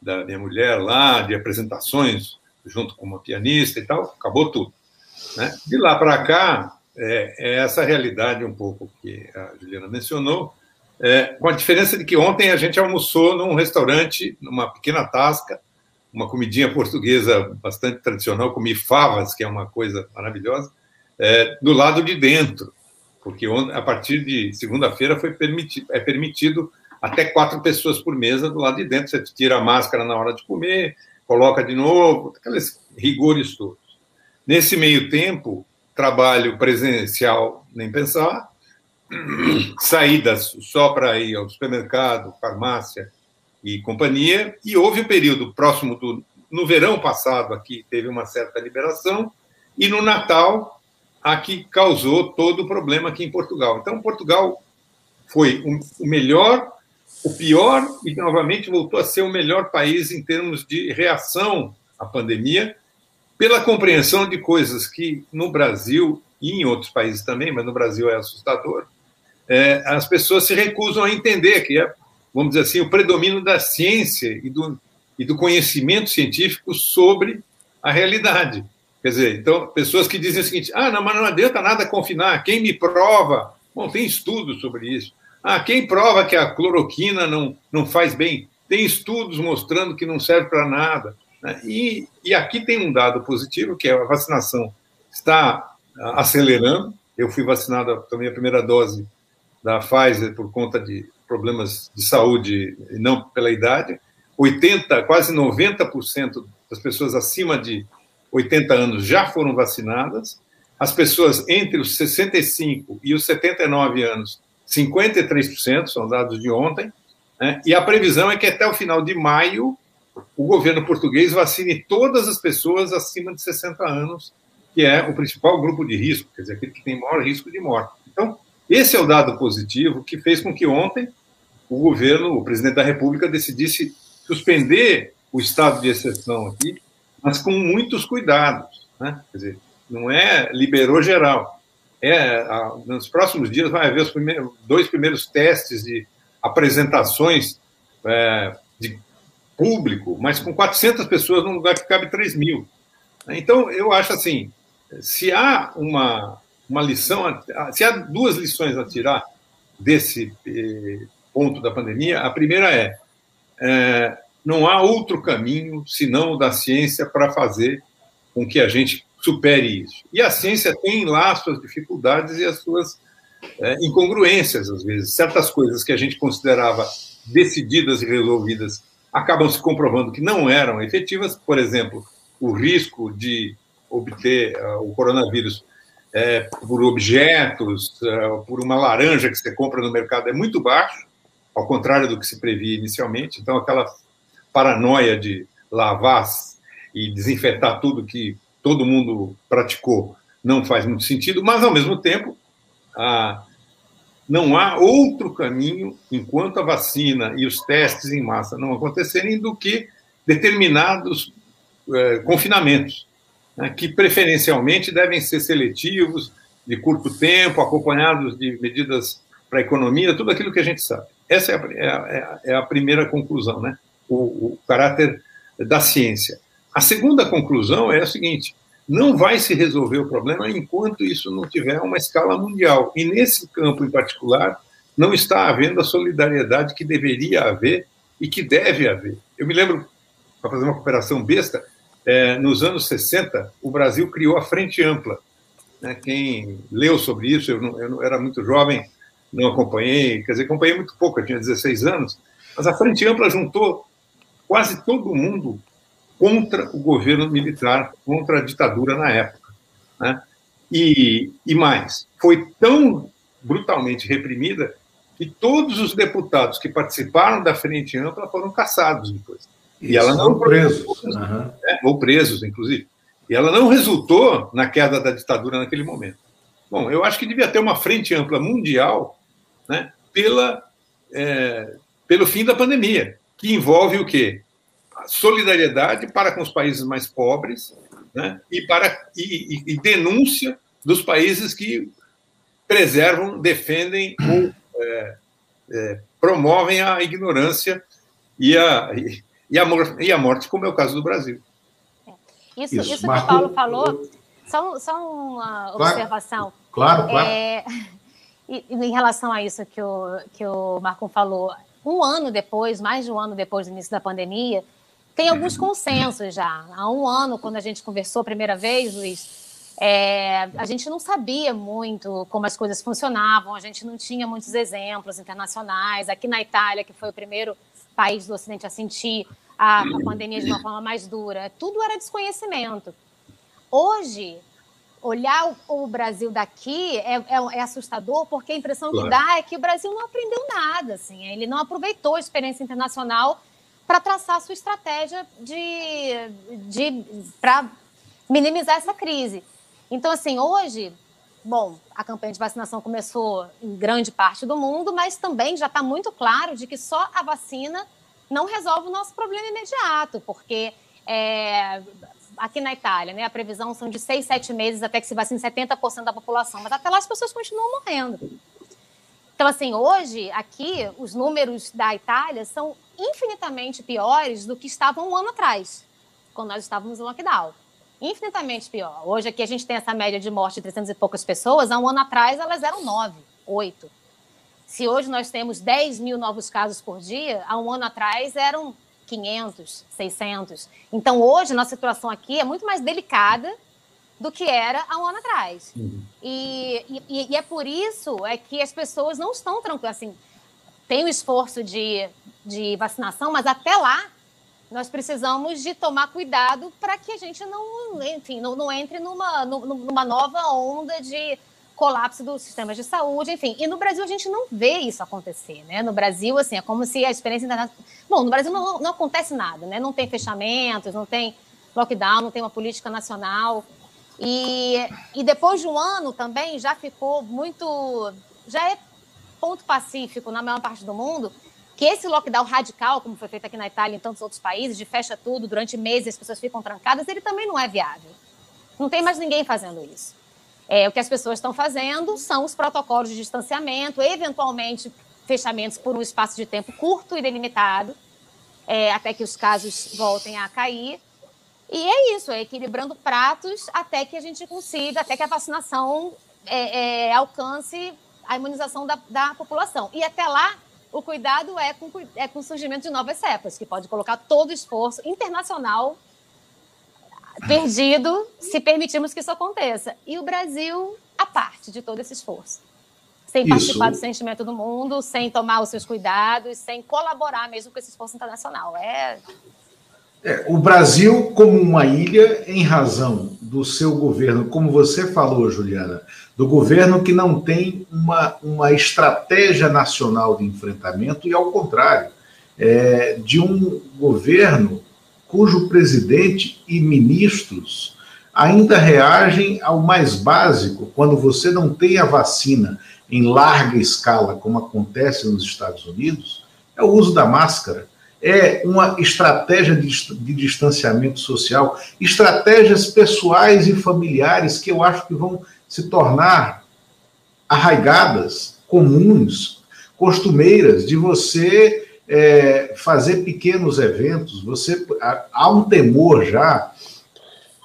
da minha mulher lá, de apresentações junto com uma pianista e tal, acabou tudo. Né? De lá para cá, é, é, essa realidade um pouco que a Juliana mencionou, é, com a diferença de que ontem a gente almoçou num restaurante, numa pequena tasca, uma comidinha portuguesa bastante tradicional, comi favas, que é uma coisa maravilhosa, é, do lado de dentro, porque a partir de segunda-feira foi permitido, é permitido até quatro pessoas por mesa do lado de dentro. Você tira a máscara na hora de comer, coloca de novo, aqueles rigores todos. Nesse meio tempo, trabalho presencial, nem pensar, saídas só para ir ao supermercado, farmácia e companhia, e houve um período próximo do. No verão passado, aqui teve uma certa liberação, e no Natal, aqui causou todo o problema aqui em Portugal. Então, Portugal foi o melhor, o pior, e novamente voltou a ser o melhor país em termos de reação à pandemia, pela compreensão de coisas que no Brasil e em outros países também, mas no Brasil é assustador, é, as pessoas se recusam a entender que é, vamos dizer assim, o predomínio da ciência e do, e do conhecimento científico sobre a realidade. Quer dizer, então, pessoas que dizem o seguinte: ah, não, mas não adianta nada confinar, quem me prova? Bom, tem estudos sobre isso. Ah, quem prova que a cloroquina não, não faz bem? Tem estudos mostrando que não serve para nada. Né? E, e aqui tem um dado positivo, que é a vacinação está acelerando. Eu fui vacinado, tomei a primeira dose da Pfizer por conta de problemas de saúde e não pela idade. 80, quase 90% das pessoas acima de 80 anos já foram vacinadas. As pessoas entre os 65 e os 79 anos, 53%, são dados de ontem. Né? E a previsão é que até o final de maio o governo português vacine todas as pessoas acima de 60 anos, que é o principal grupo de risco, quer dizer, aquele que tem maior risco de morte. Então, esse é o dado positivo que fez com que ontem o governo, o presidente da República, decidisse suspender o estado de exceção aqui, mas com muitos cuidados. Né? Quer dizer, não é liberou geral. É, nos próximos dias vai haver os primeiros, dois primeiros testes de apresentações é, de público, mas com 400 pessoas num lugar que cabe 3 mil. Então, eu acho assim, se há uma, uma lição, se há duas lições a tirar desse eh, ponto da pandemia, a primeira é, é não há outro caminho senão o da ciência para fazer com que a gente supere isso. E a ciência tem lá as suas dificuldades e as suas é, incongruências, às vezes. Certas coisas que a gente considerava decididas e resolvidas acabam se comprovando que não eram efetivas. Por exemplo, o risco de obter uh, o coronavírus é, por objetos, uh, por uma laranja que você compra no mercado é muito baixo, ao contrário do que se previa inicialmente. Então, aquela paranoia de lavar e desinfetar tudo que todo mundo praticou não faz muito sentido, mas, ao mesmo tempo, a não há outro caminho, enquanto a vacina e os testes em massa não acontecerem, do que determinados é, confinamentos, né, que preferencialmente devem ser seletivos, de curto tempo, acompanhados de medidas para a economia, tudo aquilo que a gente sabe. Essa é a, é a, é a primeira conclusão, né? O, o caráter da ciência. A segunda conclusão é a seguinte: não vai se resolver o problema enquanto isso não tiver uma escala mundial. E nesse campo em particular, não está havendo a solidariedade que deveria haver e que deve haver. Eu me lembro, para fazer uma cooperação besta, é, nos anos 60, o Brasil criou a Frente Ampla. Né? Quem leu sobre isso, eu, não, eu não, era muito jovem, não acompanhei, quer dizer, acompanhei muito pouco, eu tinha 16 anos, mas a Frente Ampla juntou quase todo mundo contra o governo militar, contra a ditadura na época. Né? E, e mais, foi tão brutalmente reprimida que todos os deputados que participaram da Frente Ampla foram caçados depois. E ela não presos. Uhum. É, ou presos, inclusive. E ela não resultou na queda da ditadura naquele momento. Bom, eu acho que devia ter uma frente ampla mundial né, pela, é, pelo fim da pandemia, que envolve o quê? Solidariedade para com os países mais pobres, né? e, para, e, e, denúncia dos países que preservam, defendem ou é, é, promovem a ignorância e a, e, a, e a morte, como é o caso do Brasil. Isso, isso, isso que o Paulo falou, só, só uma claro, observação. Claro, claro. É, em relação a isso que o, que o Marco falou, um ano depois, mais de um ano depois do início da pandemia, tem alguns consensos já. Há um ano, quando a gente conversou a primeira vez, Luiz, é, a gente não sabia muito como as coisas funcionavam, a gente não tinha muitos exemplos internacionais. Aqui na Itália, que foi o primeiro país do Ocidente a sentir a, a pandemia de uma forma mais dura, tudo era desconhecimento. Hoje, olhar o, o Brasil daqui é, é, é, assustador, porque a impressão claro. que dá é que o Brasil não aprendeu nada, assim, ele não aproveitou a experiência internacional para traçar a sua estratégia de, de para minimizar essa crise. Então, assim, hoje, bom, a campanha de vacinação começou em grande parte do mundo, mas também já está muito claro de que só a vacina não resolve o nosso problema imediato, porque é, aqui na Itália, né, a previsão são de seis, sete meses até que se vacine 70% da população, mas até lá as pessoas continuam morrendo. Então, assim, hoje, aqui, os números da Itália são infinitamente piores do que estavam um ano atrás, quando nós estávamos no lockdown. Infinitamente pior. Hoje, aqui, a gente tem essa média de morte de 300 e poucas pessoas. Há um ano atrás, elas eram 9, 8. Se hoje nós temos 10 mil novos casos por dia, há um ano atrás eram 500, 600. Então, hoje, nossa situação aqui é muito mais delicada do que era há um ano atrás. Uhum. E, e, e, é por isso é que as pessoas não estão tranquilas. Assim, tem o esforço de, de vacinação, mas até lá nós precisamos de tomar cuidado para que a gente não, enfim, não, não entre numa, numa nova onda de colapso dos sistemas de saúde, enfim. E no Brasil a gente não vê isso acontecer, né? No Brasil, assim, é como se a experiência internacional... Bom, no Brasil não, não acontece nada, né? Não tem fechamentos, não tem lockdown, não tem uma política nacional. E, e depois de um ano também já ficou muito... Já é ponto pacífico na maior parte do mundo que esse lockdown radical, como foi feito aqui na Itália e em tantos outros países, de fecha tudo durante meses, as pessoas ficam trancadas, ele também não é viável. Não tem mais ninguém fazendo isso. É, o que as pessoas estão fazendo são os protocolos de distanciamento, eventualmente fechamentos por um espaço de tempo curto e delimitado, é, até que os casos voltem a cair. E é isso, é equilibrando pratos até que a gente consiga, até que a vacinação é, é alcance a imunização da, da, população. E até lá, o cuidado é com, é com o surgimento de novas cepas, que pode colocar todo o esforço internacional perdido se permitirmos que isso aconteça. E o Brasil, a parte de todo esse esforço. Sem isso. participar do sentimento do mundo, sem tomar os seus cuidados, sem colaborar mesmo com esse esforço internacional. É... é o Brasil, como uma ilha, em razão do seu governo, como você falou, Juliana, do governo que não tem uma, uma estratégia nacional de enfrentamento, e ao contrário, é, de um governo cujo presidente e ministros ainda reagem ao mais básico quando você não tem a vacina em larga escala, como acontece nos Estados Unidos, é o uso da máscara. É uma estratégia de, de distanciamento social, estratégias pessoais e familiares que eu acho que vão se tornar arraigadas, comuns, costumeiras, de você é, fazer pequenos eventos. Você há um temor já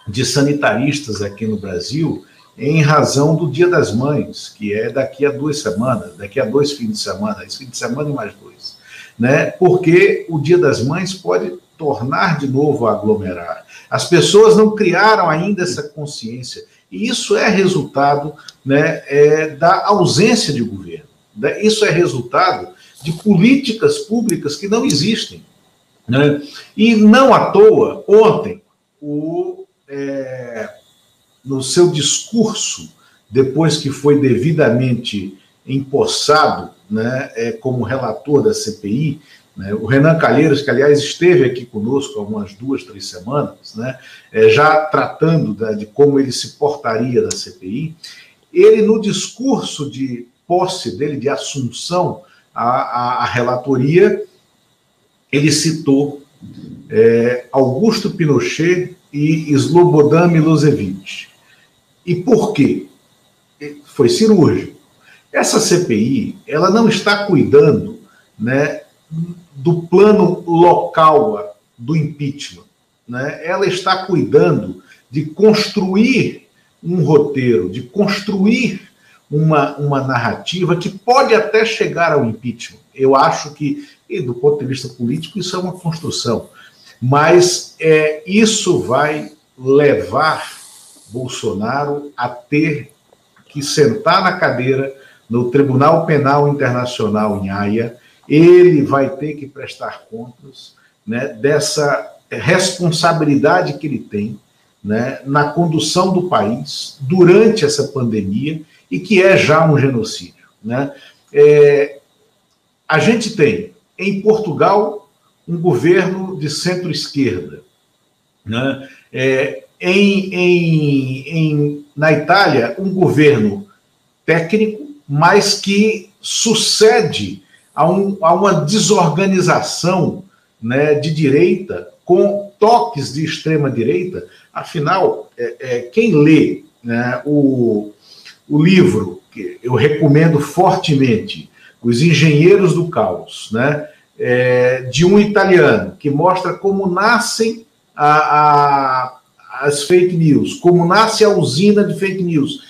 de sanitaristas aqui no Brasil em razão do Dia das Mães, que é daqui a duas semanas, daqui a dois fins de semana, esse fim de semana e mais dois, né? Porque o Dia das Mães pode tornar de novo a aglomerar. As pessoas não criaram ainda essa consciência e isso é resultado, né, é, da ausência de governo. Né? Isso é resultado de políticas públicas que não existem. Né? E não à toa, ontem, o, é, no seu discurso, depois que foi devidamente empossado né, é, como relator da CPI, né, o Renan Calheiros, que aliás esteve aqui conosco há umas duas, três semanas, né, é, já tratando da, de como ele se portaria da CPI, ele, no discurso de posse dele, de assunção a, a, a relatoria, ele citou é, Augusto Pinochet e Slobodan Milosevic. E por quê? Foi cirúrgico. Essa CPI, ela não está cuidando né, do plano local do impeachment. Né? Ela está cuidando de construir um roteiro, de construir uma, uma narrativa que pode até chegar ao impeachment. Eu acho que, do ponto de vista político, isso é uma construção. Mas é, isso vai levar Bolsonaro a ter que sentar na cadeira no Tribunal Penal Internacional em Haia, ele vai ter que prestar contas né, dessa responsabilidade que ele tem né, na condução do país durante essa pandemia e que é já um genocídio. Né? É, a gente tem em Portugal um governo de centro-esquerda. Né? É, em, em, em, na Itália, um governo técnico, mas que sucede a, um, a uma desorganização né, de direita com toques de extrema direita. Afinal, é, é, quem lê né, o, o livro, que eu recomendo fortemente, Os Engenheiros do Caos, né, é, de um italiano, que mostra como nascem a, a, as fake news, como nasce a usina de fake news.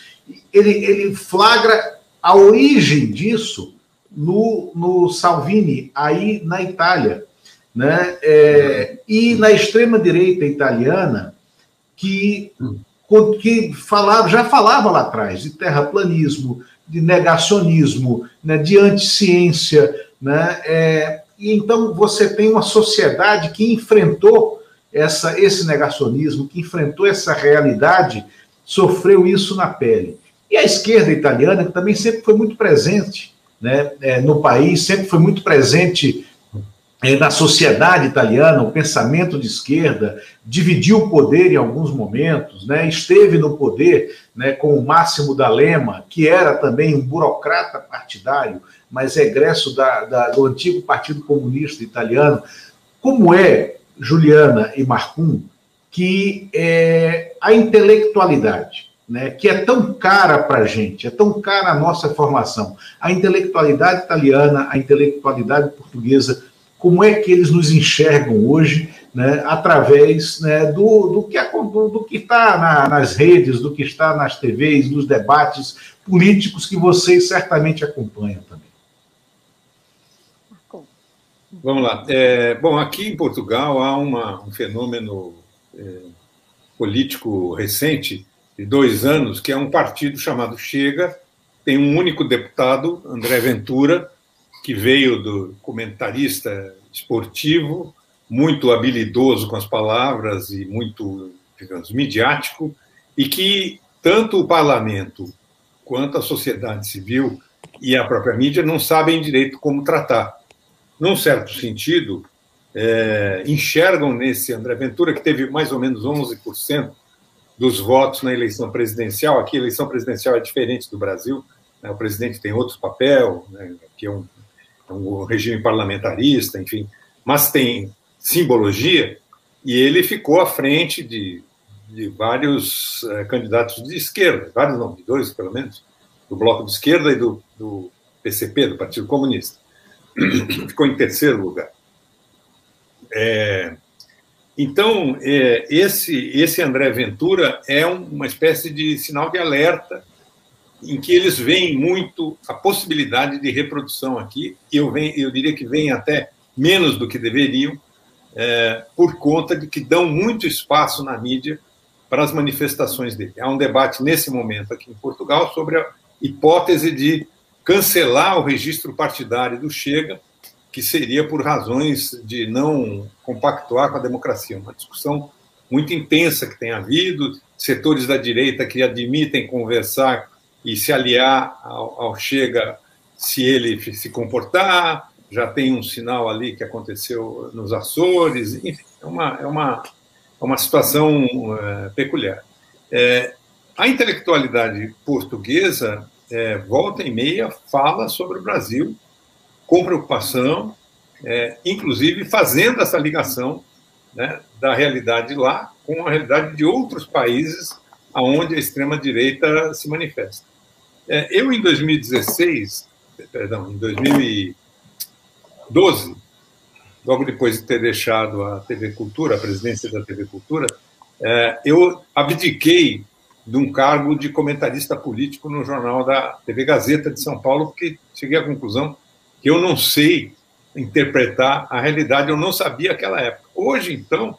Ele, ele flagra a origem disso no, no Salvini, aí na Itália. Né? É, e na extrema-direita italiana, que, que falava, já falava lá atrás de terraplanismo, de negacionismo, né, de anticiência. Né? É, e então você tem uma sociedade que enfrentou essa, esse negacionismo, que enfrentou essa realidade, sofreu isso na pele. E a esquerda italiana, que também sempre foi muito presente né, é, no país, sempre foi muito presente é, na sociedade italiana, o pensamento de esquerda, dividiu o poder em alguns momentos, né, esteve no poder né, com o Máximo da Lema, que era também um burocrata partidário, mas egresso da, da, do antigo Partido Comunista Italiano. Como é, Juliana e Marcum, que é, a intelectualidade, né, que é tão cara para a gente, é tão cara a nossa formação. A intelectualidade italiana, a intelectualidade portuguesa, como é que eles nos enxergam hoje, né, através né, do, do, que do, do que está na, nas redes, do que está nas TVs, nos debates políticos que vocês certamente acompanham também. Vamos lá. É, bom, aqui em Portugal há uma, um fenômeno é, político recente de dois anos, que é um partido chamado Chega, tem um único deputado, André Ventura, que veio do comentarista esportivo, muito habilidoso com as palavras e muito, digamos, midiático, e que tanto o parlamento quanto a sociedade civil e a própria mídia não sabem direito como tratar. Num certo sentido, é, enxergam nesse André Ventura, que teve mais ou menos 11% dos votos na eleição presidencial. Aqui a eleição presidencial é diferente do Brasil, né? o presidente tem outro papel, né? que é um, é um regime parlamentarista, enfim, mas tem simbologia, e ele ficou à frente de, de vários é, candidatos de esquerda, vários não, de dois pelo menos, do Bloco de Esquerda e do, do PCP, do Partido Comunista. ficou em terceiro lugar. É, então, é, esse, esse André Ventura é uma espécie de sinal de alerta em que eles veem muito a possibilidade de reprodução aqui. Eu, eu diria que vem até menos do que deveriam, é, por conta de que dão muito espaço na mídia para as manifestações dele. Há um debate nesse momento aqui em Portugal sobre a hipótese de cancelar o registro partidário do Chega que seria por razões de não compactuar com a democracia. Uma discussão muito intensa que tem havido, setores da direita que admitem conversar e se aliar ao, ao Chega se ele se comportar, já tem um sinal ali que aconteceu nos Açores, enfim, é uma, é uma, é uma situação é, peculiar. É, a intelectualidade portuguesa, é, volta e meia, fala sobre o Brasil com preocupação, é, inclusive fazendo essa ligação né, da realidade lá com a realidade de outros países aonde a extrema direita se manifesta. É, eu em 2016, perdão, em 2012, logo depois de ter deixado a TV Cultura, a presidência da TV Cultura, é, eu abdiquei de um cargo de comentarista político no jornal da TV Gazeta de São Paulo, porque cheguei à conclusão que eu não sei interpretar a realidade, eu não sabia aquela época. Hoje, então,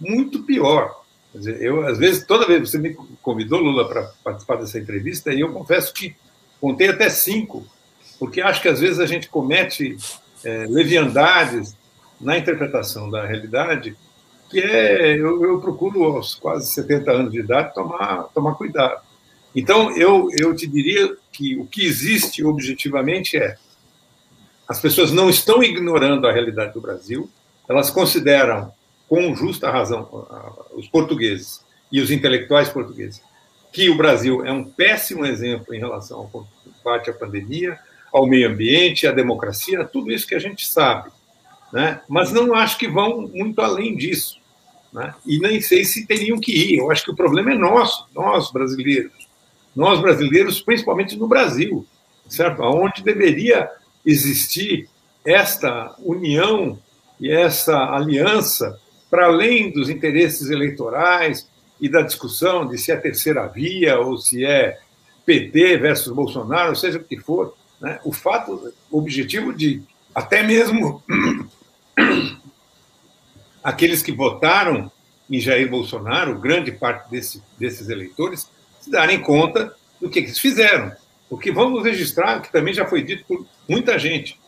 muito pior. Quer dizer, eu, às vezes, toda vez que você me convidou, Lula, para participar dessa entrevista, e eu confesso que contei até cinco, porque acho que às vezes a gente comete é, leviandades na interpretação da realidade, que é, eu, eu, procuro aos quase 70 anos de idade tomar, tomar cuidado. Então, eu, eu te diria que o que existe objetivamente é as pessoas não estão ignorando a realidade do Brasil, elas consideram, com justa razão, os portugueses e os intelectuais portugueses, que o Brasil é um péssimo exemplo em relação ao combate à pandemia, ao meio ambiente, à democracia, tudo isso que a gente sabe. Né? Mas não acho que vão muito além disso. Né? E nem sei se teriam que ir. Eu acho que o problema é nosso, nós brasileiros. Nós brasileiros, principalmente no Brasil, certo? Onde deveria existir esta união e essa aliança para além dos interesses eleitorais e da discussão de se é terceira via ou se é PT versus Bolsonaro, seja o que for, né? o fato o objetivo de até mesmo aqueles que votaram em Jair Bolsonaro, grande parte desse, desses eleitores, se darem conta do que eles fizeram. Porque vamos registrar, que também já foi dito por muita gente.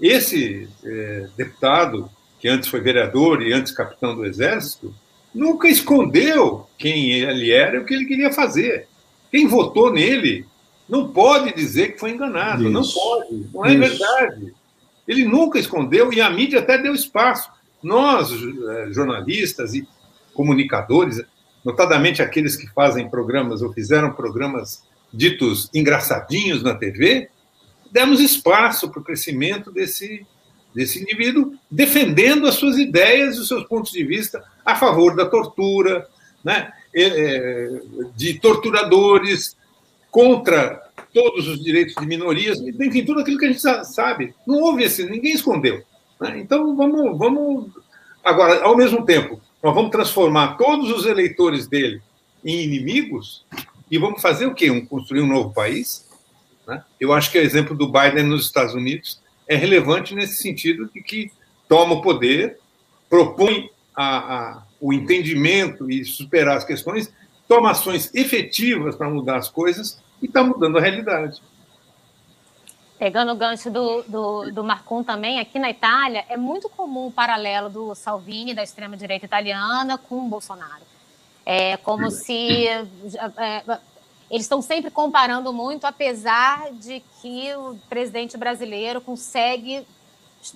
Esse é, deputado, que antes foi vereador e antes capitão do Exército, nunca escondeu quem ele era e o que ele queria fazer. Quem votou nele não pode dizer que foi enganado, Isso. não pode, não é Isso. verdade. Ele nunca escondeu e a mídia até deu espaço. Nós, é, jornalistas e comunicadores, notadamente aqueles que fazem programas ou fizeram programas ditos engraçadinhos na TV, demos espaço para o crescimento desse, desse indivíduo, defendendo as suas ideias e os seus pontos de vista a favor da tortura, né? É, de torturadores, contra todos os direitos de minorias, enfim, tudo aquilo que a gente sabe. Não houve esse, ninguém escondeu. Né? Então, vamos, vamos. Agora, ao mesmo tempo, nós vamos transformar todos os eleitores dele em inimigos e vamos fazer o quê? Um, construir um novo país? Né? Eu acho que o exemplo do Biden nos Estados Unidos é relevante nesse sentido de que toma o poder, propõe a, a, o entendimento e superar as questões, toma ações efetivas para mudar as coisas e está mudando a realidade. Pegando o gancho do, do, do Marcon também, aqui na Itália, é muito comum o paralelo do Salvini, da extrema-direita italiana, com o Bolsonaro. É como se. É, eles estão sempre comparando muito, apesar de que o presidente brasileiro consegue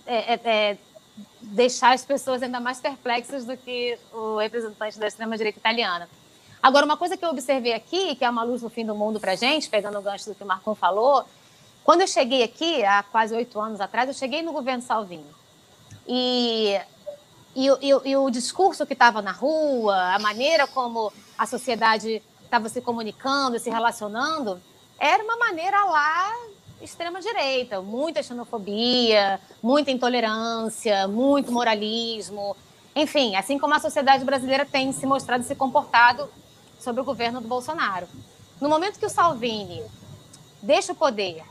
é, é, é deixar as pessoas ainda mais perplexas do que o representante da extrema-direita italiana. Agora, uma coisa que eu observei aqui, que é uma luz no fim do mundo para gente, pegando o gancho do que o Marcon falou, quando eu cheguei aqui, há quase oito anos atrás, eu cheguei no governo Salvini. E, e, e, e o discurso que estava na rua, a maneira como a sociedade estava se comunicando, se relacionando, era uma maneira lá extrema-direita, muita xenofobia, muita intolerância, muito moralismo. Enfim, assim como a sociedade brasileira tem se mostrado e se comportado sobre o governo do Bolsonaro. No momento que o Salvini deixa o poder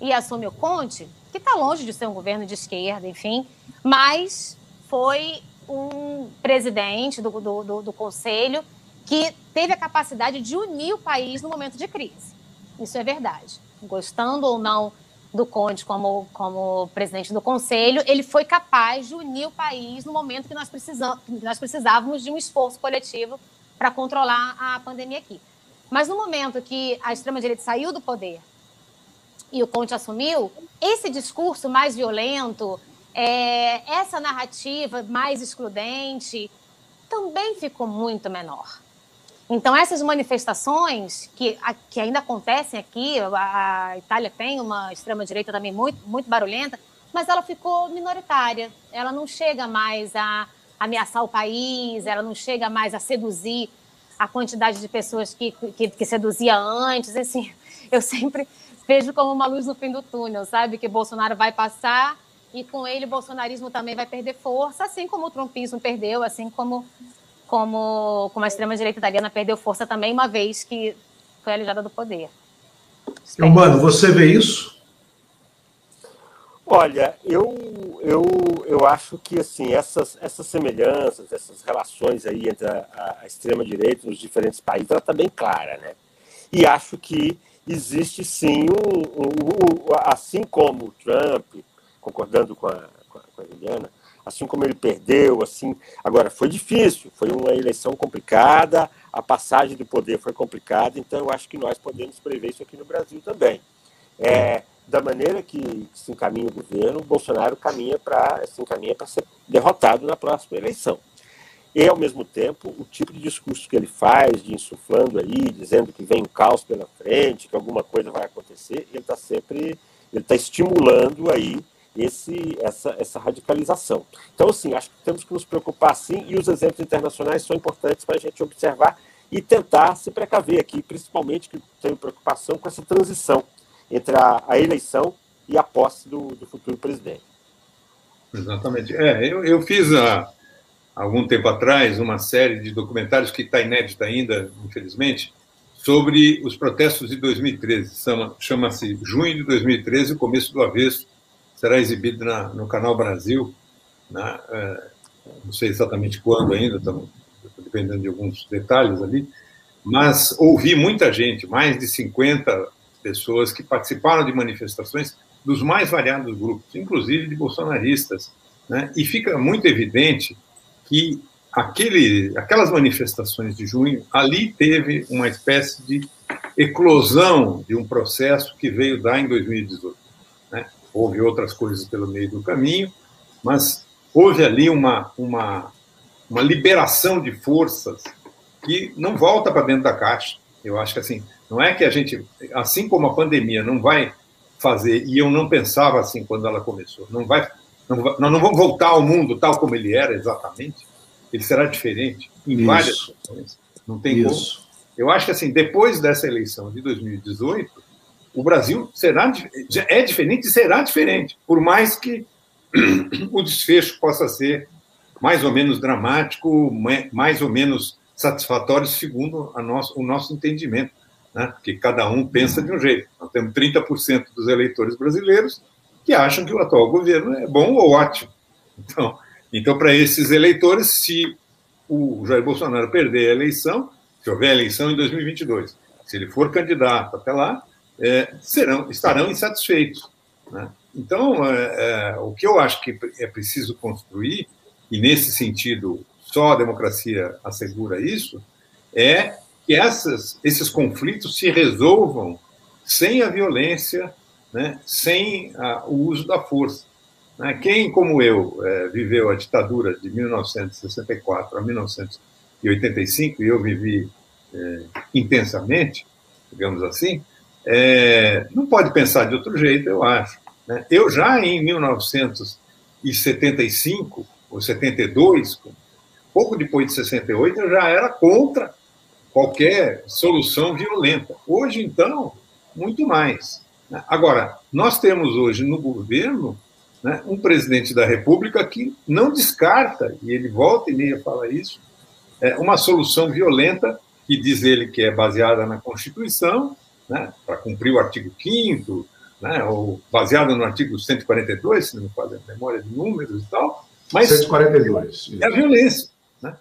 e assume o Conte, que está longe de ser um governo de esquerda, enfim, mas foi um presidente do, do, do, do Conselho que teve a capacidade de unir o país no momento de crise. Isso é verdade. Gostando ou não do Conte como, como presidente do Conselho, ele foi capaz de unir o país no momento que nós, precisamos, nós precisávamos de um esforço coletivo para controlar a pandemia aqui. Mas no momento que a extrema-direita saiu do poder e o Conte assumiu, esse discurso mais violento, é, essa narrativa mais excludente, também ficou muito menor. Então, essas manifestações que, que ainda acontecem aqui, a, a Itália tem uma extrema-direita também muito, muito barulhenta, mas ela ficou minoritária. Ela não chega mais a, a ameaçar o país, ela não chega mais a seduzir a quantidade de pessoas que, que, que seduzia antes. Assim, eu sempre vejo como uma luz no fim do túnel, sabe? Que Bolsonaro vai passar e com ele o bolsonarismo também vai perder força, assim como o trumpismo perdeu, assim como, como, como a extrema-direita italiana perdeu força também, uma vez que foi alijada do poder. Espero. Mano, você vê isso? Olha, eu, eu, eu acho que assim essas, essas semelhanças, essas relações aí entre a, a extrema-direita nos diferentes países, ela está bem clara, né? E acho que existe sim um, um, um, assim como o Trump, concordando com a, com a, com a Juliana, assim como ele perdeu, assim, agora foi difícil, foi uma eleição complicada, a passagem do poder foi complicada, então eu acho que nós podemos prever isso aqui no Brasil também. É, da maneira que se encaminha o governo, Bolsonaro caminha para se encaminha para ser derrotado na próxima eleição. E, ao mesmo tempo, o tipo de discurso que ele faz, de insuflando aí, dizendo que vem um caos pela frente, que alguma coisa vai acontecer, ele está sempre ele está estimulando aí esse, essa, essa radicalização. Então, assim, acho que temos que nos preocupar sim, e os exemplos internacionais são importantes para a gente observar e tentar se precaver aqui, principalmente que tenho preocupação com essa transição entre a, a eleição e a posse do, do, futuro presidente. Exatamente. É, eu, eu fiz há algum tempo atrás uma série de documentários que está inédita ainda, infelizmente, sobre os protestos de 2013. Chama-se Junho de 2013, o começo do avesso. Será exibido na, no Canal Brasil. Né? É, não sei exatamente quando ainda, estamos dependendo de alguns detalhes ali. Mas ouvi muita gente, mais de 50 pessoas que participaram de manifestações dos mais variados grupos, inclusive de bolsonaristas. Né? E fica muito evidente que aquele, aquelas manifestações de junho, ali teve uma espécie de eclosão de um processo que veio dar em 2018. Houve outras coisas pelo meio do caminho, mas houve ali uma, uma, uma liberação de forças que não volta para dentro da caixa. Eu acho que assim, não é que a gente, assim como a pandemia não vai fazer, e eu não pensava assim quando ela começou, não vai, não vai nós não vamos voltar ao mundo tal como ele era exatamente, ele será diferente em Isso. várias situações, não tem Isso. como. Eu acho que assim, depois dessa eleição de 2018, o Brasil será é diferente e será diferente, por mais que o desfecho possa ser mais ou menos dramático, mais ou menos satisfatório segundo nosso, o nosso entendimento né? porque cada um pensa de um jeito. Nós temos 30% dos eleitores brasileiros que acham que o atual governo é bom ou ótimo. Então, então para esses eleitores, se o Jair Bolsonaro perder a eleição, se houver eleição em 2022, se ele for candidato até lá, é, serão, estarão insatisfeitos. Né? Então, é, é, o que eu acho que é preciso construir, e nesse sentido só a democracia assegura isso, é que essas, esses conflitos se resolvam sem a violência, né, sem a, o uso da força. Né? Quem, como eu, é, viveu a ditadura de 1964 a 1985, e eu vivi é, intensamente, digamos assim, é, não pode pensar de outro jeito, eu acho. Né? Eu já em 1975 ou 72, pouco depois de 68, eu já era contra qualquer solução violenta. Hoje, então, muito mais. Né? Agora, nós temos hoje no governo né, um presidente da República que não descarta, e ele volta e meia fala isso, é uma solução violenta que diz ele que é baseada na Constituição, né, para cumprir o artigo 5 né, ou baseada no artigo 142, se não me falha a memória de números e tal, mas 142. é a violência. Né?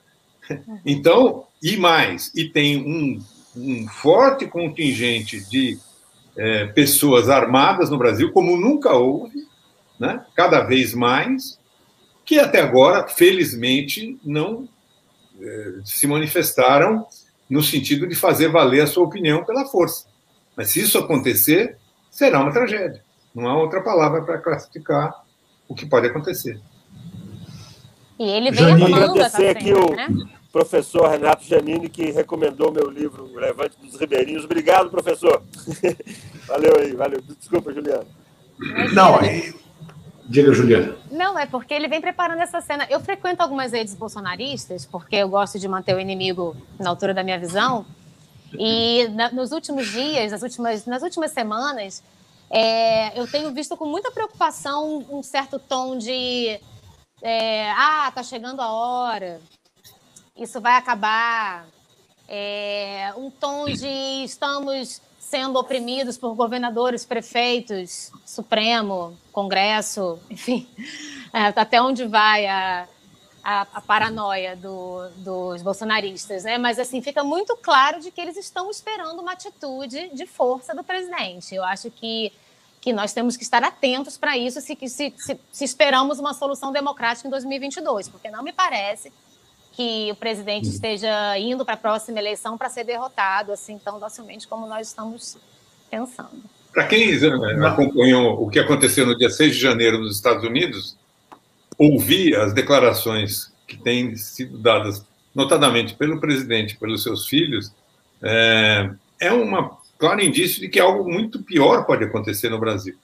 Então, e mais, e tem um, um forte contingente de é, pessoas armadas no Brasil, como nunca houve, né? cada vez mais, que até agora, felizmente, não é, se manifestaram no sentido de fazer valer a sua opinião pela força. Mas se isso acontecer, será uma tragédia. Não há outra palavra para classificar o que pode acontecer. E ele vem essa frente, aqui o, né? professor Renato Janini, que recomendou meu livro Levante dos Ribeirinhos. Obrigado, professor. valeu aí, valeu. Desculpa, Juliano. Não, Diga, Juliana. Não, é porque ele vem preparando essa cena. Eu frequento algumas redes bolsonaristas, porque eu gosto de manter o inimigo na altura da minha visão. E na, nos últimos dias, nas últimas, nas últimas semanas, é, eu tenho visto com muita preocupação um certo tom de é, ah, tá chegando a hora, isso vai acabar. É, um tom de estamos sendo oprimidos por governadores, prefeitos, Supremo, Congresso, enfim, é, até onde vai a, a, a paranoia do, dos bolsonaristas, né? Mas assim fica muito claro de que eles estão esperando uma atitude de força do presidente. Eu acho que que nós temos que estar atentos para isso se, se, se, se, esperamos uma solução democrática em 2022, porque não me parece que o presidente uhum. esteja indo para a próxima eleição para ser derrotado assim tão docilmente como nós estamos pensando. Para quem acompanhou o que aconteceu no dia 6 de janeiro nos Estados Unidos, ouvir as declarações que têm sido dadas, notadamente pelo presidente, pelos seus filhos, é, é uma claro indício de que algo muito pior pode acontecer no Brasil.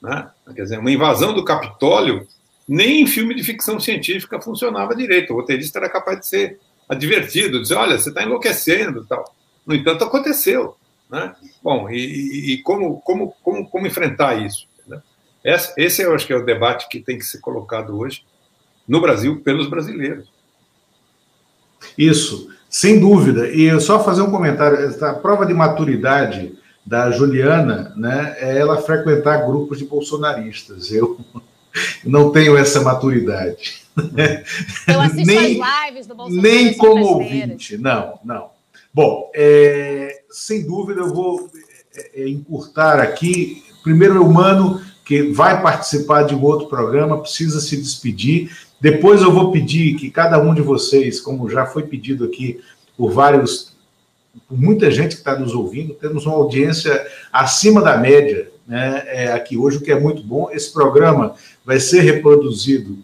Né? Quer dizer, uma invasão do Capitólio, nem em filme de ficção científica funcionava direito. O roteirista era capaz de ser advertido, dizer, olha, você está enlouquecendo tal. No entanto, aconteceu. Né? Bom, e, e, como, como, como, como enfrentar isso? Esse, eu acho que é o debate que tem que ser colocado hoje no Brasil pelos brasileiros. Isso. Sem dúvida. E só fazer um comentário: a prova de maturidade da Juliana né, é ela frequentar grupos de bolsonaristas. Eu não tenho essa maturidade. Eu assisto nem, as lives do Bolsonaro. Nem como ouvinte, não, não. Bom, é, sem dúvida eu vou é, é, encurtar aqui. Primeiro, o Humano, que vai participar de um outro programa, precisa se despedir. Depois eu vou pedir que cada um de vocês, como já foi pedido aqui por vários, por muita gente que está nos ouvindo, temos uma audiência acima da média né, é, aqui hoje, o que é muito bom. Esse programa vai ser reproduzido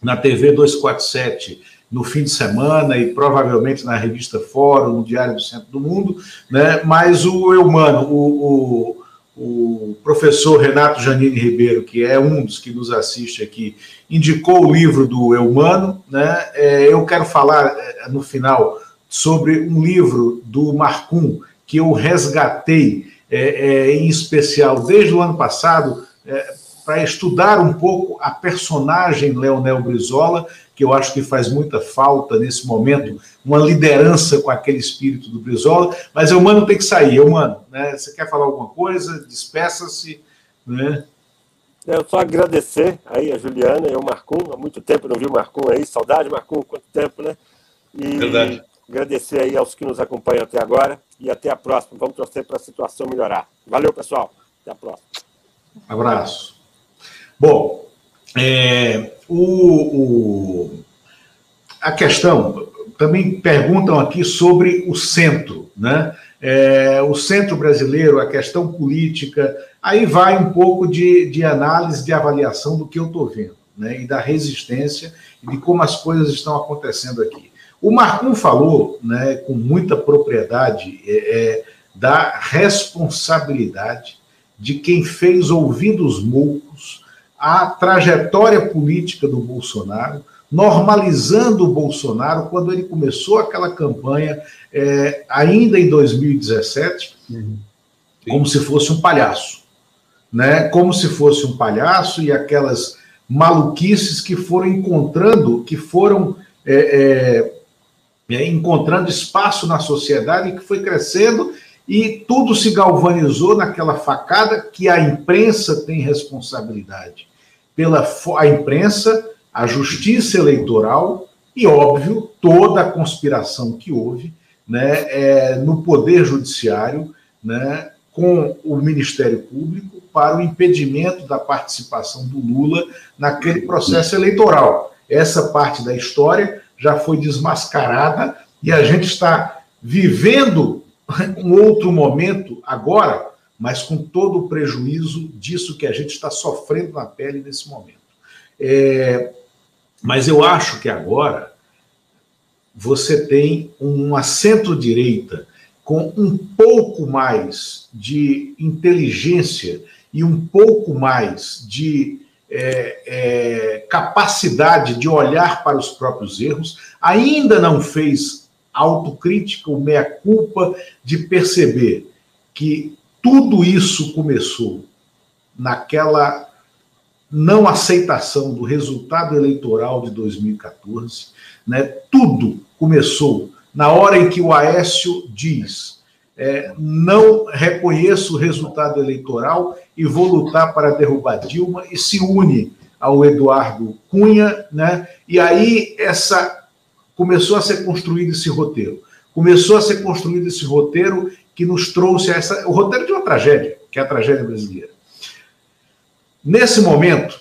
na TV 247 no fim de semana e provavelmente na revista Fórum, no Diário do Centro do Mundo, né? mas o Eumano, o, o o professor Renato Janine Ribeiro, que é um dos que nos assiste aqui, indicou o livro do Eumano. Né? É, eu quero falar é, no final sobre um livro do Marcum que eu resgatei, é, é, em especial desde o ano passado, é, para estudar um pouco a personagem Leonel Brizola, que eu acho que faz muita falta nesse momento, uma liderança com aquele espírito do Brizola, mas eu mano tem que sair, eu mano, né? Você quer falar alguma coisa? Despeça-se, né? Eu só agradecer aí a Juliana e o Marcum, há muito tempo não vi o Marcum aí, saudade Marcum, quanto tempo, né? E Verdade. agradecer aí aos que nos acompanham até agora e até a próxima. Vamos torcer para a situação melhorar. Valeu, pessoal. Até a próxima. Abraço. Bom, é, o, o, a questão, também perguntam aqui sobre o centro, né? É, o centro brasileiro, a questão política, aí vai um pouco de, de análise, de avaliação do que eu estou vendo, né? E da resistência e de como as coisas estão acontecendo aqui. O Marcum falou, né, com muita propriedade, é, é, da responsabilidade de quem fez ouvidos moucos a trajetória política do Bolsonaro, normalizando o Bolsonaro quando ele começou aquela campanha, é, ainda em 2017, uhum. como se fosse um palhaço. Né? Como se fosse um palhaço e aquelas maluquices que foram encontrando, que foram é, é, é encontrando espaço na sociedade e que foi crescendo e tudo se galvanizou naquela facada que a imprensa tem responsabilidade pela a imprensa, a justiça eleitoral e, óbvio, toda a conspiração que houve né, é, no Poder Judiciário né, com o Ministério Público para o impedimento da participação do Lula naquele processo eleitoral. Essa parte da história já foi desmascarada e a gente está vivendo um outro momento agora mas com todo o prejuízo disso que a gente está sofrendo na pele nesse momento. É, mas eu acho que agora você tem uma centro-direita com um pouco mais de inteligência e um pouco mais de é, é, capacidade de olhar para os próprios erros, ainda não fez autocrítica ou meia-culpa de perceber que tudo isso começou naquela não aceitação do resultado eleitoral de 2014, né? Tudo começou na hora em que o Aécio diz: é, não reconheço o resultado eleitoral e vou lutar para derrubar Dilma, e se une ao Eduardo Cunha, né? E aí essa começou a ser construído esse roteiro. Começou a ser construído esse roteiro que nos trouxe essa, o roteiro de uma tragédia, que é a tragédia brasileira. Nesse momento,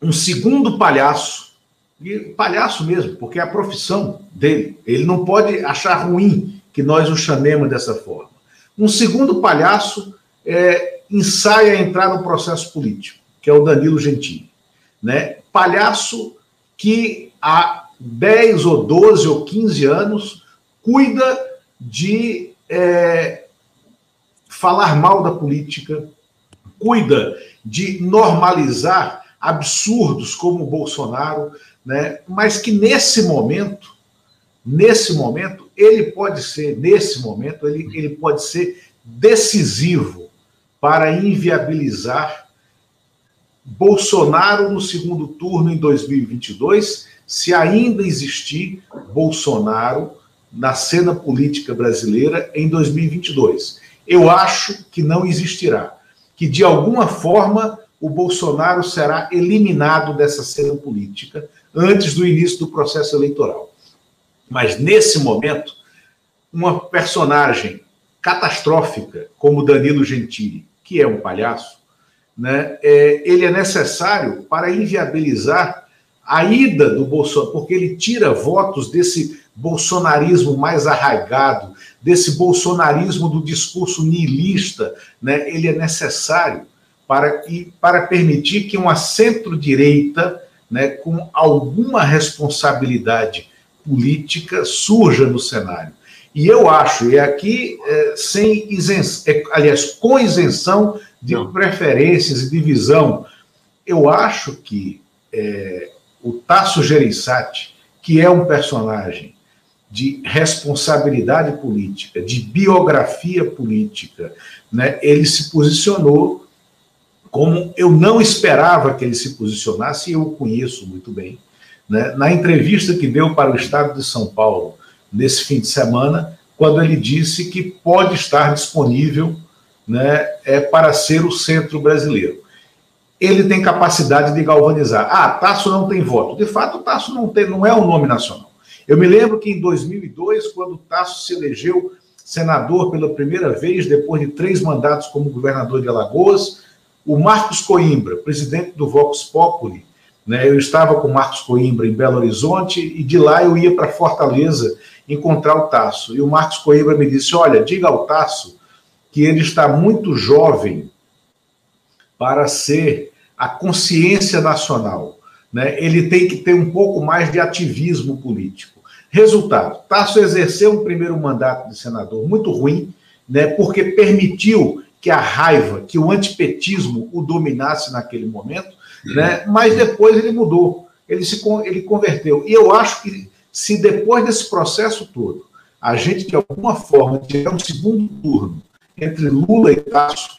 um segundo palhaço, e palhaço mesmo, porque é a profissão dele, ele não pode achar ruim que nós o chamemos dessa forma. Um segundo palhaço é, ensaia entrar no processo político, que é o Danilo Gentili. Né? Palhaço que há 10 ou 12 ou 15 anos cuida de é, falar mal da política, cuida de normalizar absurdos como o Bolsonaro, né? mas que nesse momento, nesse momento, ele pode ser, nesse momento, ele, ele pode ser decisivo para inviabilizar Bolsonaro no segundo turno em 2022, se ainda existir Bolsonaro na cena política brasileira em 2022. Eu acho que não existirá, que de alguma forma o Bolsonaro será eliminado dessa cena política antes do início do processo eleitoral. Mas nesse momento, uma personagem catastrófica como Danilo Gentili, que é um palhaço, né, é, ele é necessário para inviabilizar a ida do Bolsonaro, porque ele tira votos desse bolsonarismo mais arraigado, desse bolsonarismo do discurso niilista, né, ele é necessário para, e, para permitir que uma centro-direita, né, com alguma responsabilidade política, surja no cenário. E eu acho, e aqui é, sem isenção, é, aliás, com isenção de Não. preferências e divisão, eu acho que é, o Tasso Gereissati, que é um personagem de responsabilidade política, de biografia política, né, ele se posicionou como eu não esperava que ele se posicionasse, e eu o conheço muito bem. Né, na entrevista que deu para o Estado de São Paulo nesse fim de semana, quando ele disse que pode estar disponível né, é, para ser o centro brasileiro. Ele tem capacidade de galvanizar. Ah, Tasso não tem voto. De fato, Tasso não, tem, não é um nome nacional. Eu me lembro que em 2002, quando Tasso se elegeu senador pela primeira vez, depois de três mandatos como governador de Alagoas, o Marcos Coimbra, presidente do Vox Populi, né, eu estava com o Marcos Coimbra em Belo Horizonte e de lá eu ia para Fortaleza encontrar o Tasso. E o Marcos Coimbra me disse: Olha, diga ao Tasso que ele está muito jovem para ser a consciência nacional. Né? Ele tem que ter um pouco mais de ativismo político. Resultado: Tasso exerceu um primeiro mandato de senador muito ruim, né, porque permitiu que a raiva, que o antipetismo o dominasse naquele momento, né, mas depois ele mudou, ele se ele converteu. E eu acho que se depois desse processo todo a gente de alguma forma tiver um segundo turno entre Lula e Tasso,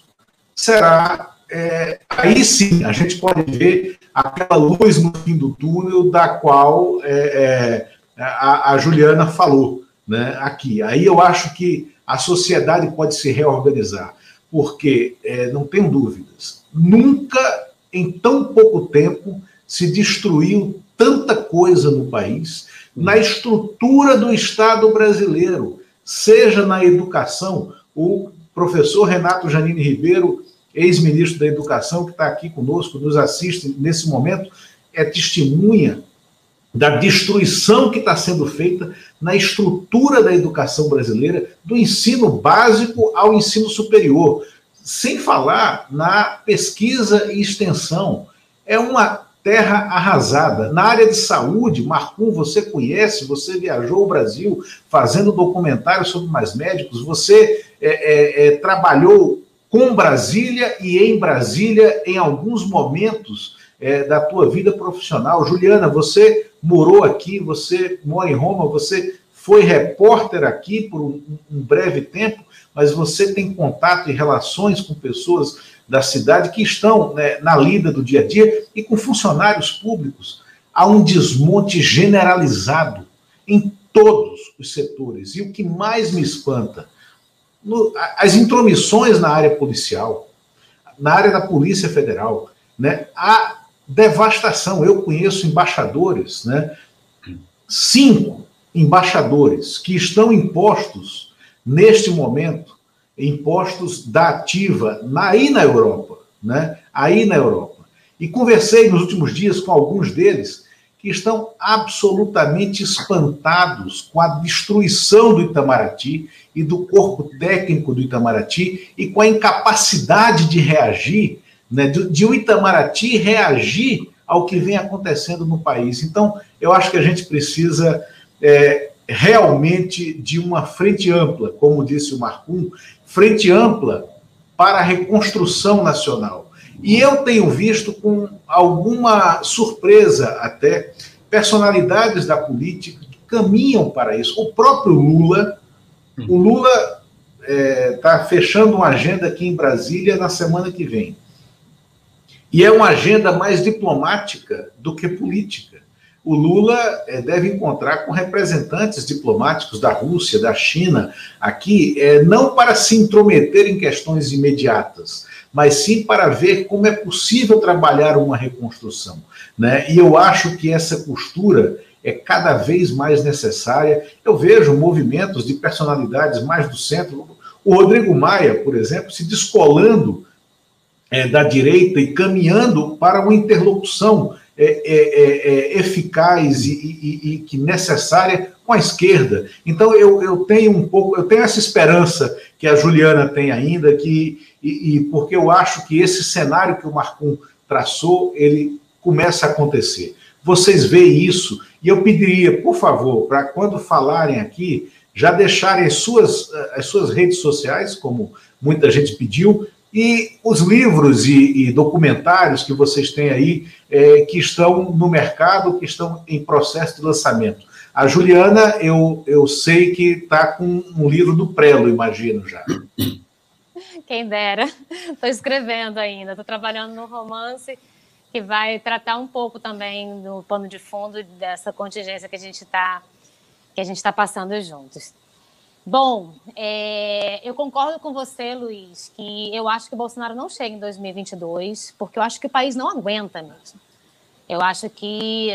será é, aí sim a gente pode ver aquela luz no fim do túnel da qual é, é, a, a, Juliana falou né, aqui. Aí eu acho que a sociedade pode se reorganizar, porque é, não tenho dúvidas, nunca em tão pouco tempo se destruiu tanta coisa no país, na estrutura do Estado brasileiro, seja na educação. O professor Renato Janine Ribeiro, ex-ministro da Educação, que está aqui conosco, nos assiste nesse momento, é testemunha da destruição que está sendo feita na estrutura da educação brasileira, do ensino básico ao ensino superior, sem falar na pesquisa e extensão. É uma terra arrasada. Na área de saúde, Marcum, você conhece, você viajou o Brasil fazendo documentário sobre mais médicos, você é, é, é, trabalhou com Brasília e em Brasília em alguns momentos é, da tua vida profissional. Juliana, você morou aqui, você mora em Roma, você foi repórter aqui por um, um breve tempo, mas você tem contato e relações com pessoas da cidade que estão né, na lida do dia a dia e com funcionários públicos. Há um desmonte generalizado em todos os setores. E o que mais me espanta no, as intromissões na área policial, na área da Polícia Federal, né, a devastação. Eu conheço embaixadores, né, cinco embaixadores que estão impostos neste momento, impostos da ativa na, aí na Europa, né, aí na Europa. E conversei nos últimos dias com alguns deles que estão absolutamente espantados com a destruição do Itamaraty e do corpo técnico do Itamaraty e com a incapacidade de reagir, né, de, de o Itamaraty reagir ao que vem acontecendo no país. Então, eu acho que a gente precisa é, realmente de uma frente ampla, como disse o Marcum, frente ampla para a reconstrução nacional. E eu tenho visto com alguma surpresa até personalidades da política que caminham para isso. O próprio Lula, o Lula está é, tá fechando uma agenda aqui em Brasília na semana que vem. E é uma agenda mais diplomática do que política. O Lula é, deve encontrar com representantes diplomáticos da Rússia, da China, aqui, é, não para se intrometer em questões imediatas, mas sim para ver como é possível trabalhar uma reconstrução. Né? E eu acho que essa costura é cada vez mais necessária. Eu vejo movimentos de personalidades mais do centro. O Rodrigo Maia, por exemplo, se descolando é, da direita e caminhando para uma interlocução é, é, é, é eficaz e, e, e, que necessária com a esquerda. Então eu, eu tenho um pouco, eu tenho essa esperança que a Juliana tem ainda, que e, e, porque eu acho que esse cenário que o Marcum traçou, ele começa a acontecer. Vocês veem isso, e eu pediria, por favor, para quando falarem aqui, já deixarem as suas, as suas redes sociais, como muita gente pediu, e os livros e, e documentários que vocês têm aí, é, que estão no mercado, que estão em processo de lançamento. A Juliana, eu, eu sei que está com um livro do Prelo, imagino já. Quem dera. Estou escrevendo ainda, estou trabalhando no romance que vai tratar um pouco também no pano de fundo dessa contingência que a gente está que a gente está passando juntos. Bom, é, eu concordo com você, Luiz, que eu acho que o Bolsonaro não chega em 2022, porque eu acho que o país não aguenta mesmo. Eu acho que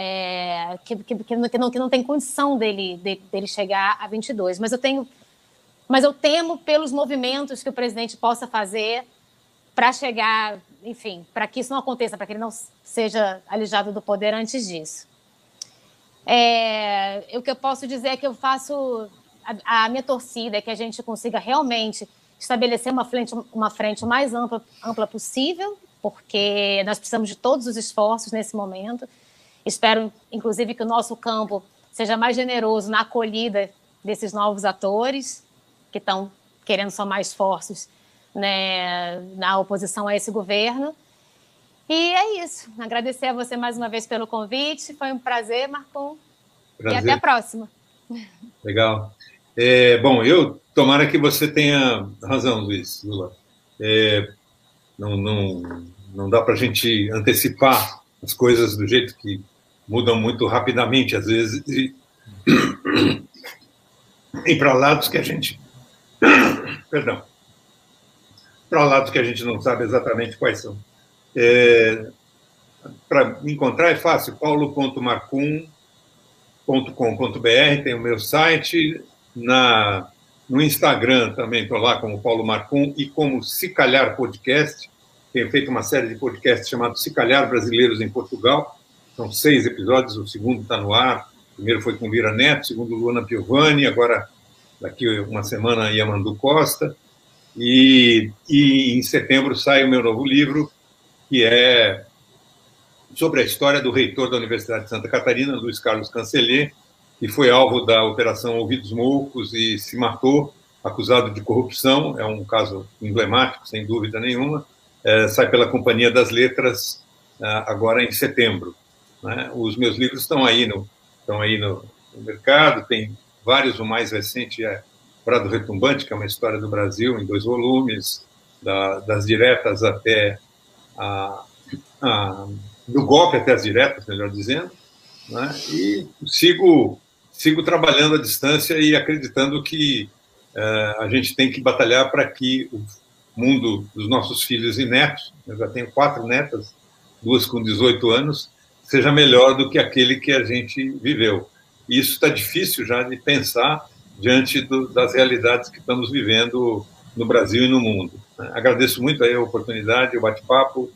é, que, que, que, não, que não tem condição dele, dele chegar a 22. Mas eu tenho, mas eu temo pelos movimentos que o presidente possa fazer para chegar, enfim, para que isso não aconteça, para que ele não seja alijado do poder antes disso. É, o que eu posso dizer é que eu faço a, a, minha torcida é que a gente consiga realmente estabelecer uma frente, uma frente mais ampla, ampla possível, porque nós precisamos de todos os esforços nesse momento. Espero, inclusive, que o nosso campo seja mais generoso na acolhida desses novos atores que estão querendo somar esforços né, na oposição a esse governo. E é isso. Agradecer a você mais uma vez pelo convite. Foi um prazer, Marcon. Prazer. E até a próxima. Legal. É, bom, eu tomara que você tenha razão, Luiz Lula. É, não, não, não dá para a gente antecipar as coisas do jeito que mudam muito rapidamente, às vezes, e, e para lados que a gente. Perdão para lados que a gente não sabe exatamente quais são. É, para me encontrar é fácil, paulo.marcum.com.br, tem o meu site, na, no Instagram também estou lá como Paulo Marcum e como Se Calhar Podcast, tenho feito uma série de podcasts chamado Se Calhar Brasileiros em Portugal, são seis episódios, o segundo está no ar, o primeiro foi com Vira Neto, o segundo Luana Piovani, agora daqui uma semana Yamandu Costa, e, e em setembro sai o meu novo livro, que é sobre a história do reitor da Universidade de Santa Catarina, Luiz Carlos Canceller, que foi alvo da Operação Ouvidos Moucos e se matou acusado de corrupção, é um caso emblemático, sem dúvida nenhuma, é, sai pela Companhia das Letras agora em setembro. Né? Os meus livros estão aí no, estão aí no, no mercado, tem vários, o mais recente é Prado Retumbante, que é uma história do Brasil, em dois volumes, da, das diretas até a, a, do golpe até as diretas, melhor dizendo, né? e sigo, sigo trabalhando à distância e acreditando que é, a gente tem que batalhar para que o mundo dos nossos filhos e netos, eu já tenho quatro netas, duas com 18 anos, seja melhor do que aquele que a gente viveu. E isso está difícil já de pensar diante do, das realidades que estamos vivendo no Brasil e no mundo. Né? Agradeço muito a oportunidade, o bate-papo.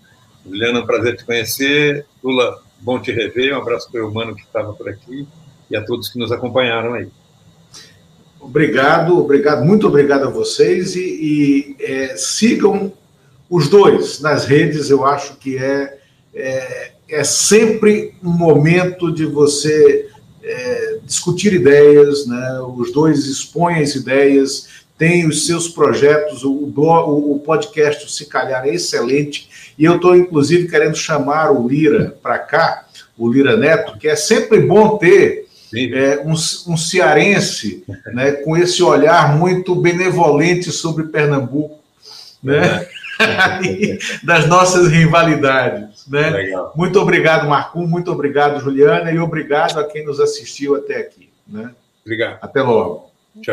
Juliana, é um prazer te conhecer. Lula, bom te rever. Um abraço para o humano que estava por aqui e a todos que nos acompanharam aí. Obrigado, obrigado, muito obrigado a vocês e, e é, sigam os dois nas redes. Eu acho que é, é, é sempre um momento de você é, discutir ideias, né? Os dois expõem as ideias, têm os seus projetos. O, blog, o podcast, Se Calhar, é excelente. E eu estou, inclusive, querendo chamar o Lira para cá, o Lira Neto, que é sempre bom ter é, um, um, cearense né, com esse olhar muito benevolente sobre Pernambuco, né? É. das nossas rivalidades. Né? Legal. Muito obrigado, Marcum, muito obrigado, Juliana, e obrigado a quem nos assistiu até aqui. Né? Obrigado. Até logo.